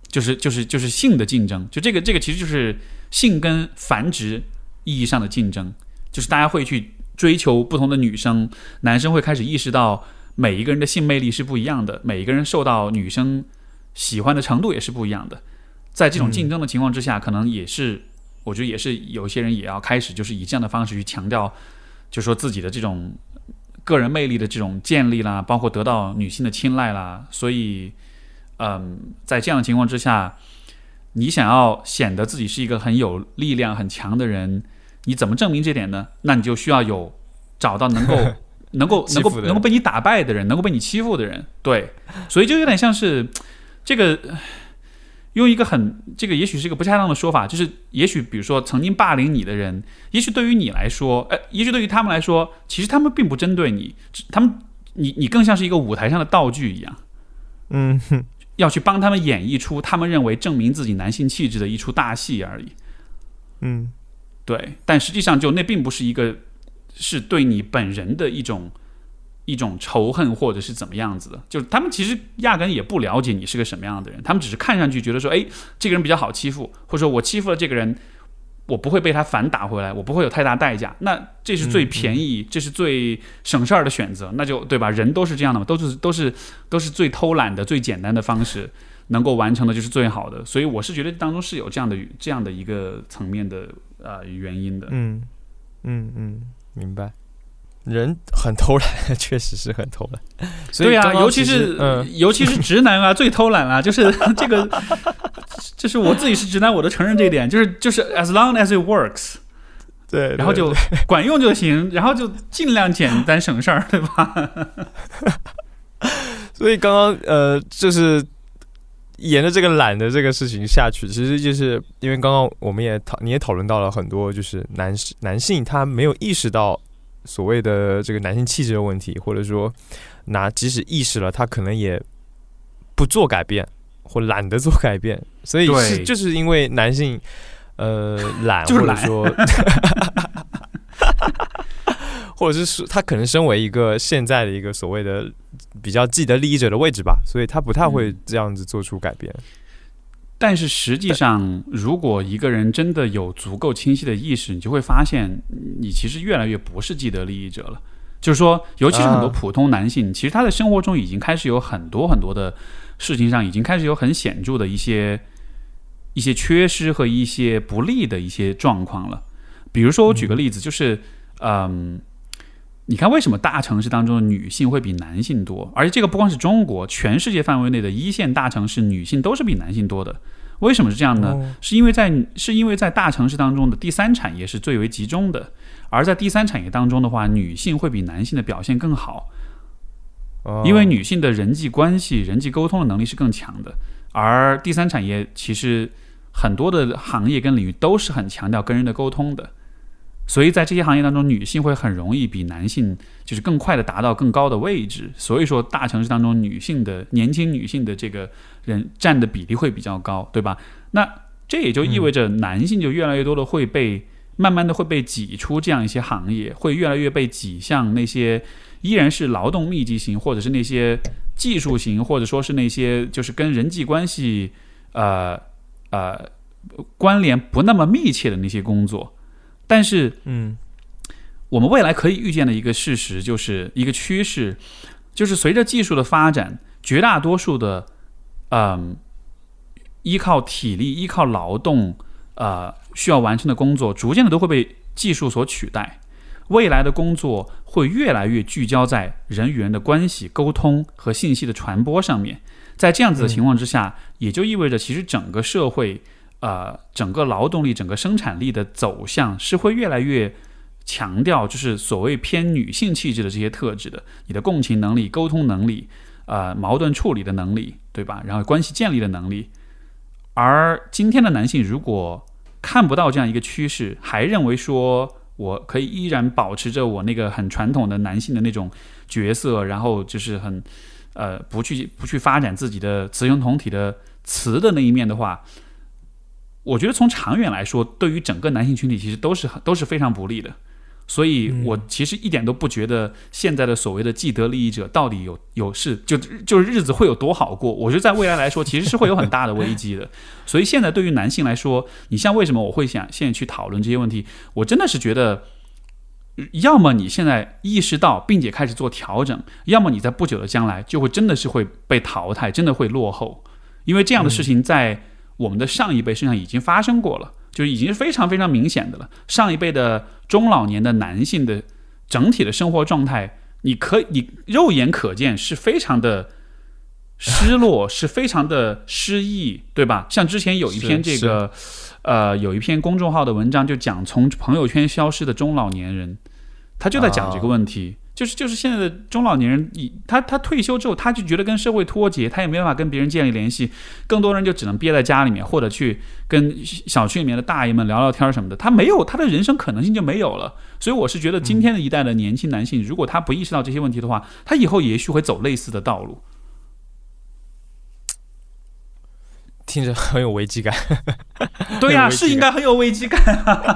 就是就是就是性的竞争，就这个这个其实就是性跟繁殖意义上的竞争，就是大家会去追求不同的女生，男生会开始意识到每一个人的性魅力是不一样的，每一个人受到女生喜欢的程度也是不一样的。在这种竞争的情况之下，可能也是，我觉得也是有些人也要开始，就是以这样的方式去强调，就说自己的这种个人魅力的这种建立啦，包括得到女性的青睐啦。所以，嗯，在这样的情况之下，你想要显得自己是一个很有力量、很强的人，你怎么证明这点呢？那你就需要有找到 能够、能够、能够、能够被你打败的人，能够被你欺负的人。对，所以就有点像是这个。用一个很这个也许是一个不恰当的说法，就是也许比如说曾经霸凌你的人，也许对于你来说，呃，也许对于他们来说，其实他们并不针对你，他们你你更像是一个舞台上的道具一样，嗯，要去帮他们演绎出他们认为证明自己男性气质的一出大戏而已，嗯，对，但实际上就那并不是一个是对你本人的一种。一种仇恨，或者是怎么样子的，就是他们其实压根也不了解你是个什么样的人，他们只是看上去觉得说，哎，这个人比较好欺负，或者说我欺负了这个人，我不会被他反打回来，我不会有太大代价，那这是最便宜，这是最省事儿的选择，那就对吧？人都是这样的嘛，都是都是都是最偷懒的、最简单的方式，能够完成的就是最好的。所以我是觉得当中是有这样的这样的一个层面的呃原因的。嗯嗯嗯，明白。人很偷懒，确实是很偷懒。对呀，尤其是尤其是直男啊，最偷懒了。就是 这个，就是我自己是直男，我都承认这一点。就是就是，as long as it works，对，然后就管用就行，然后就尽量简单省事儿，对吧？所以刚刚呃，就是沿着这个懒的这个事情下去，其实就是因为刚刚我们也讨你也讨论到了很多，就是男男性他没有意识到。所谓的这个男性气质的问题，或者说，拿即使意识了，他可能也不做改变，或懒得做改变，所以是就是因为男性呃 懒，或者说，或者是说他可能身为一个现在的一个所谓的比较既得利益者的位置吧，所以他不太会这样子做出改变。但是实际上，如果一个人真的有足够清晰的意识，你就会发现，你其实越来越不是既得利益者了。就是说，尤其是很多普通男性，其实他的生活中已经开始有很多很多的事情上，已经开始有很显著的一些一些缺失和一些不利的一些状况了。比如说，我举个例子，就是嗯，你看为什么大城市当中的女性会比男性多？而且这个不光是中国，全世界范围内的一线大城市女性都是比男性多的。为什么是这样呢？是因为在是因为在大城市当中的第三产业是最为集中的。而在第三产业当中的话，女性会比男性的表现更好，因为女性的人际关系、人际沟通的能力是更强的。而第三产业其实很多的行业跟领域都是很强调跟人的沟通的，所以在这些行业当中，女性会很容易比男性就是更快的达到更高的位置。所以说，大城市当中女性的年轻女性的这个人占的比例会比较高，对吧？那这也就意味着男性就越来越多的会被。慢慢的会被挤出这样一些行业，会越来越被挤向那些依然是劳动密集型，或者是那些技术型，或者说是那些就是跟人际关系呃呃关联不那么密切的那些工作。但是，嗯，我们未来可以预见的一个事实，就是一个趋势，就是随着技术的发展，绝大多数的嗯依靠体力、依靠劳动。呃，需要完成的工作，逐渐的都会被技术所取代。未来的工作会越来越聚焦在人与人的关系、沟通和信息的传播上面。在这样子的情况之下，也就意味着，其实整个社会，呃，整个劳动力、整个生产力的走向是会越来越强调，就是所谓偏女性气质的这些特质的。你的共情能力、沟通能力、呃，矛盾处理的能力，对吧？然后关系建立的能力。而今天的男性如果看不到这样一个趋势，还认为说我可以依然保持着我那个很传统的男性的那种角色，然后就是很呃不去不去发展自己的雌雄同体的雌的那一面的话，我觉得从长远来说，对于整个男性群体其实都是都是非常不利的。所以，我其实一点都不觉得现在的所谓的既得利益者到底有有是就就是日子会有多好过。我觉得在未来来说，其实是会有很大的危机的。所以现在对于男性来说，你像为什么我会想现在去讨论这些问题？我真的是觉得，要么你现在意识到并且开始做调整，要么你在不久的将来就会真的是会被淘汰，真的会落后。因为这样的事情在我们的上一辈身上已经发生过了。就已经是非常非常明显的了。上一辈的中老年的男性的整体的生活状态，你可以你肉眼可见是非常的失落，是非常的失意，对吧？像之前有一篇这个，呃，有一篇公众号的文章，就讲从朋友圈消失的中老年人，他就在讲这个问题。就是就是现在的中老年人，以他他退休之后，他就觉得跟社会脱节，他也没办法跟别人建立联系，更多人就只能憋在家里面，或者去跟小区里面的大爷们聊聊天什么的。他没有他的人生可能性就没有了。所以我是觉得，今天的一代的年轻男性，如果他不意识到这些问题的话，他以后也许会走类似的道路。听着很有危机感，对呀，是应该很有危机感，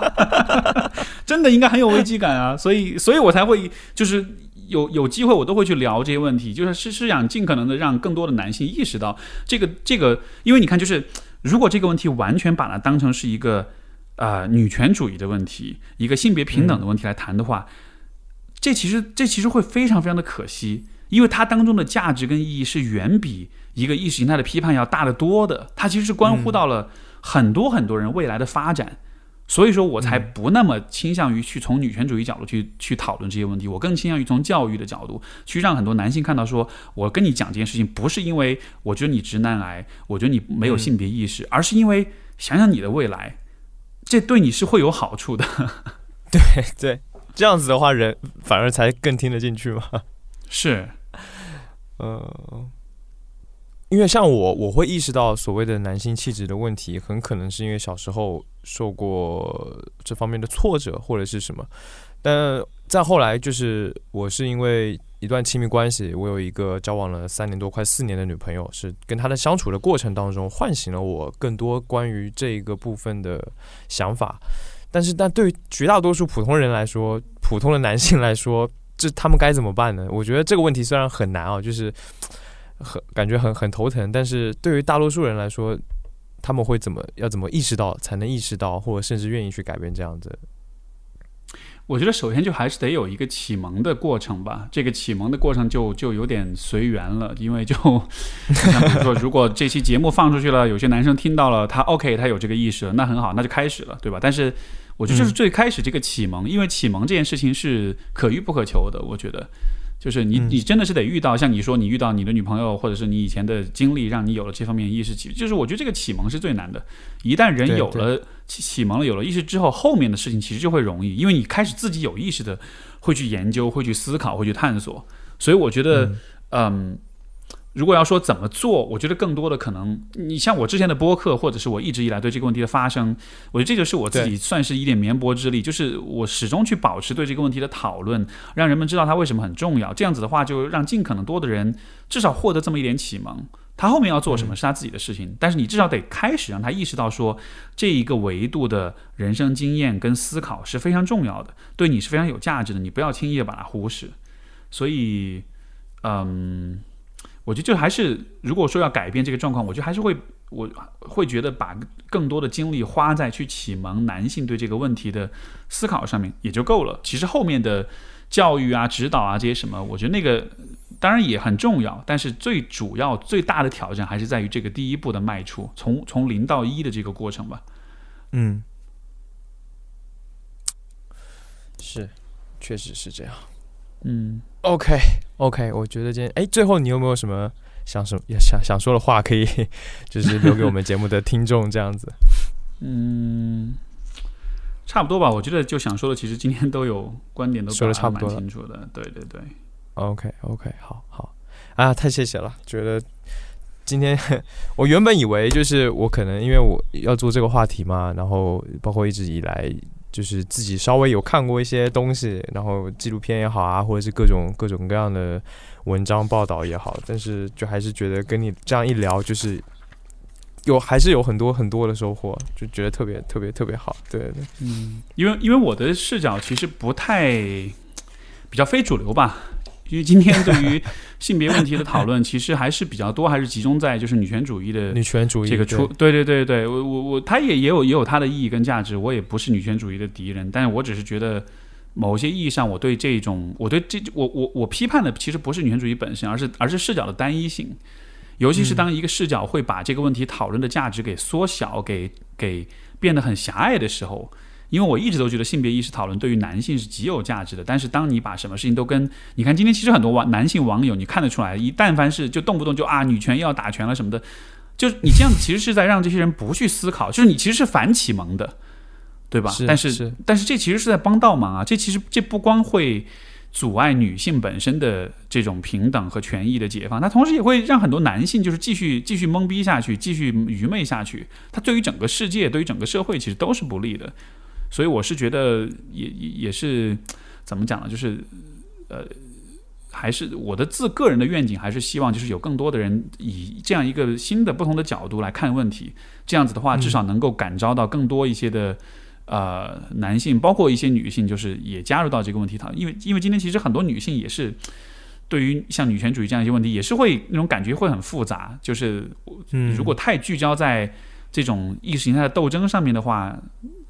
真的应该很有危机感啊！所以，所以我才会就是有有机会，我都会去聊这些问题，就是是是想尽可能的让更多的男性意识到这个这个，因为你看，就是如果这个问题完全把它当成是一个呃女权主义的问题，一个性别平等的问题来谈的话，这其实这其实会非常非常的可惜，因为它当中的价值跟意义是远比。一个意识形态的批判要大得多的，它其实是关乎到了很多很多人未来的发展，所以说我才不那么倾向于去从女权主义角度去去讨论这些问题，我更倾向于从教育的角度去让很多男性看到，说我跟你讲这件事情不是因为我觉得你直男癌，我觉得你没有性别意识，而是因为想想你的未来，这对你是会有好处的。对对，这样子的话，人反而才更听得进去嘛。是，呃。因为像我，我会意识到所谓的男性气质的问题，很可能是因为小时候受过这方面的挫折或者是什么。但再后来，就是我是因为一段亲密关系，我有一个交往了三年多、快四年的女朋友，是跟她的相处的过程当中，唤醒了我更多关于这一个部分的想法。但是，但对于绝大多数普通人来说，普通的男性来说，这他们该怎么办呢？我觉得这个问题虽然很难啊，就是。很感觉很很头疼，但是对于大多数人来说，他们会怎么要怎么意识到才能意识到，或者甚至愿意去改变这样子？我觉得首先就还是得有一个启蒙的过程吧。这个启蒙的过程就就有点随缘了，因为就像比如说，如果这期节目放出去了，有些男生听到了，他 OK，他有这个意识了，那很好，那就开始了，对吧？但是我觉得就是最开始这个启蒙，因为启蒙这件事情是可遇不可求的，我觉得。就是你，你真的是得遇到，像你说，你遇到你的女朋友，或者是你以前的经历，让你有了这方面意识。启，就是我觉得这个启蒙是最难的。一旦人有了启启蒙了，有了意识之后，后面的事情其实就会容易，因为你开始自己有意识的会去研究，会去思考，会去探索。所以我觉得，嗯。如果要说怎么做，我觉得更多的可能，你像我之前的播客，或者是我一直以来对这个问题的发生，我觉得这就是我自己算是一点绵薄之力，就是我始终去保持对这个问题的讨论，让人们知道它为什么很重要。这样子的话，就让尽可能多的人至少获得这么一点启蒙。他后面要做什么是他自己的事情，但是你至少得开始让他意识到说，这一个维度的人生经验跟思考是非常重要的，对你是非常有价值的，你不要轻易的把它忽视。所以，嗯。我觉得就还是，如果说要改变这个状况，我觉得还是会，我会觉得把更多的精力花在去启蒙男性对这个问题的思考上面也就够了。其实后面的教育啊、指导啊这些什么，我觉得那个当然也很重要，但是最主要、最大的挑战还是在于这个第一步的迈出，从从零到一的这个过程吧。嗯，是，确实是这样。嗯，OK，OK，我觉得今天，哎，最后你有没有什么想什想想说的话，可以 就是留给我们节目的听众这样子？嗯，差不多吧。我觉得就想说的，其实今天都有观点都说的差不多清楚的。对对对，OK，OK，好好啊，太谢谢了。觉得今天 我原本以为就是我可能因为我要做这个话题嘛，然后包括一直以来。就是自己稍微有看过一些东西，然后纪录片也好啊，或者是各种各种各样的文章报道也好，但是就还是觉得跟你这样一聊，就是有还是有很多很多的收获，就觉得特别特别特别好。对对，嗯，因为因为我的视角其实不太比较非主流吧。因为今天对于性别问题的讨论，其实还是比较多，还是集中在就是女权主义的女权主义这个出，对对对对，我我我，它也也有也有它的意义跟价值。我也不是女权主义的敌人，但是我只是觉得某些意义上，我对这种，我对这我我我批判的其实不是女权主义本身，而是而是视角的单一性，尤其是当一个视角会把这个问题讨论的价值给缩小，给给变得很狭隘的时候。因为我一直都觉得性别意识讨论对于男性是极有价值的，但是当你把什么事情都跟你看，今天其实很多网男性网友，你看得出来，一但凡是就动不动就啊女权又要打拳了什么的，就你这样子其实是在让这些人不去思考，就是你其实是反启蒙的，对吧？但是但是这其实是在帮倒忙啊！这其实这不光会阻碍女性本身的这种平等和权益的解放，它同时也会让很多男性就是继续继续懵逼下去，继续愚昧下去。它对于整个世界，对于整个社会，其实都是不利的。所以我是觉得也也是怎么讲呢？就是呃，还是我的自个人的愿景，还是希望就是有更多的人以这样一个新的不同的角度来看问题。这样子的话，至少能够感召到更多一些的呃男性，包括一些女性，就是也加入到这个问题讨。因为因为今天其实很多女性也是对于像女权主义这样一些问题，也是会那种感觉会很复杂。就是如果太聚焦在这种意识形态的斗争上面的话。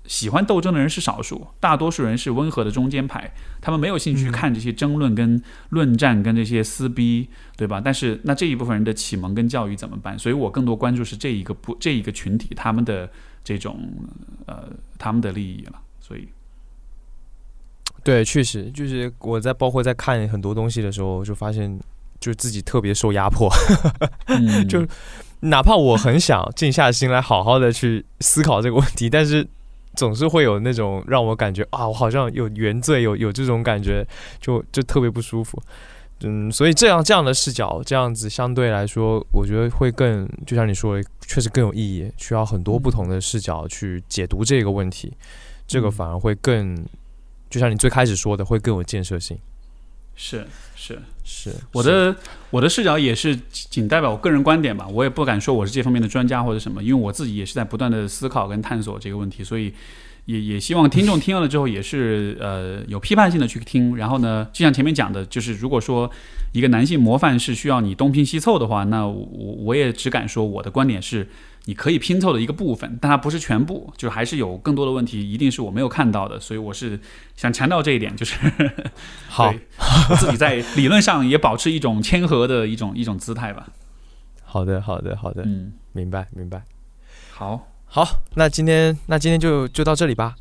喜欢斗争的人是少数，大多数人是温和的中间派，他们没有兴趣看这些争论、跟论战、跟这些撕逼，对吧？但是那这一部分人的启蒙跟教育怎么办？所以我更多关注是这一个不这一个群体他们的这种呃他们的利益了。所以，对，确实就是我在包括在看很多东西的时候，就发现就自己特别受压迫，就哪怕我很想静下心来好好的去思考这个问题，但是。总是会有那种让我感觉啊，我好像有原罪，有有这种感觉，就就特别不舒服。嗯，所以这样这样的视角，这样子相对来说，我觉得会更，就像你说的，确实更有意义。需要很多不同的视角去解读这个问题，这个反而会更，就像你最开始说的，会更有建设性。是是是，我的我的视角也是仅代表我个人观点吧，我也不敢说我是这方面的专家或者什么，因为我自己也是在不断的思考跟探索这个问题，所以也也希望听众听了之后也是呃有批判性的去听。然后呢，就像前面讲的，就是如果说一个男性模范是需要你东拼西凑的话，那我我也只敢说我的观点是。你可以拼凑的一个部分，但它不是全部，就还是有更多的问题，一定是我没有看到的，所以我是想强调这一点，就是 好，自己在理论上也保持一种谦和的一种一种姿态吧。好的，好的，好的，嗯，明白，明白。好，好，那今天那今天就就到这里吧。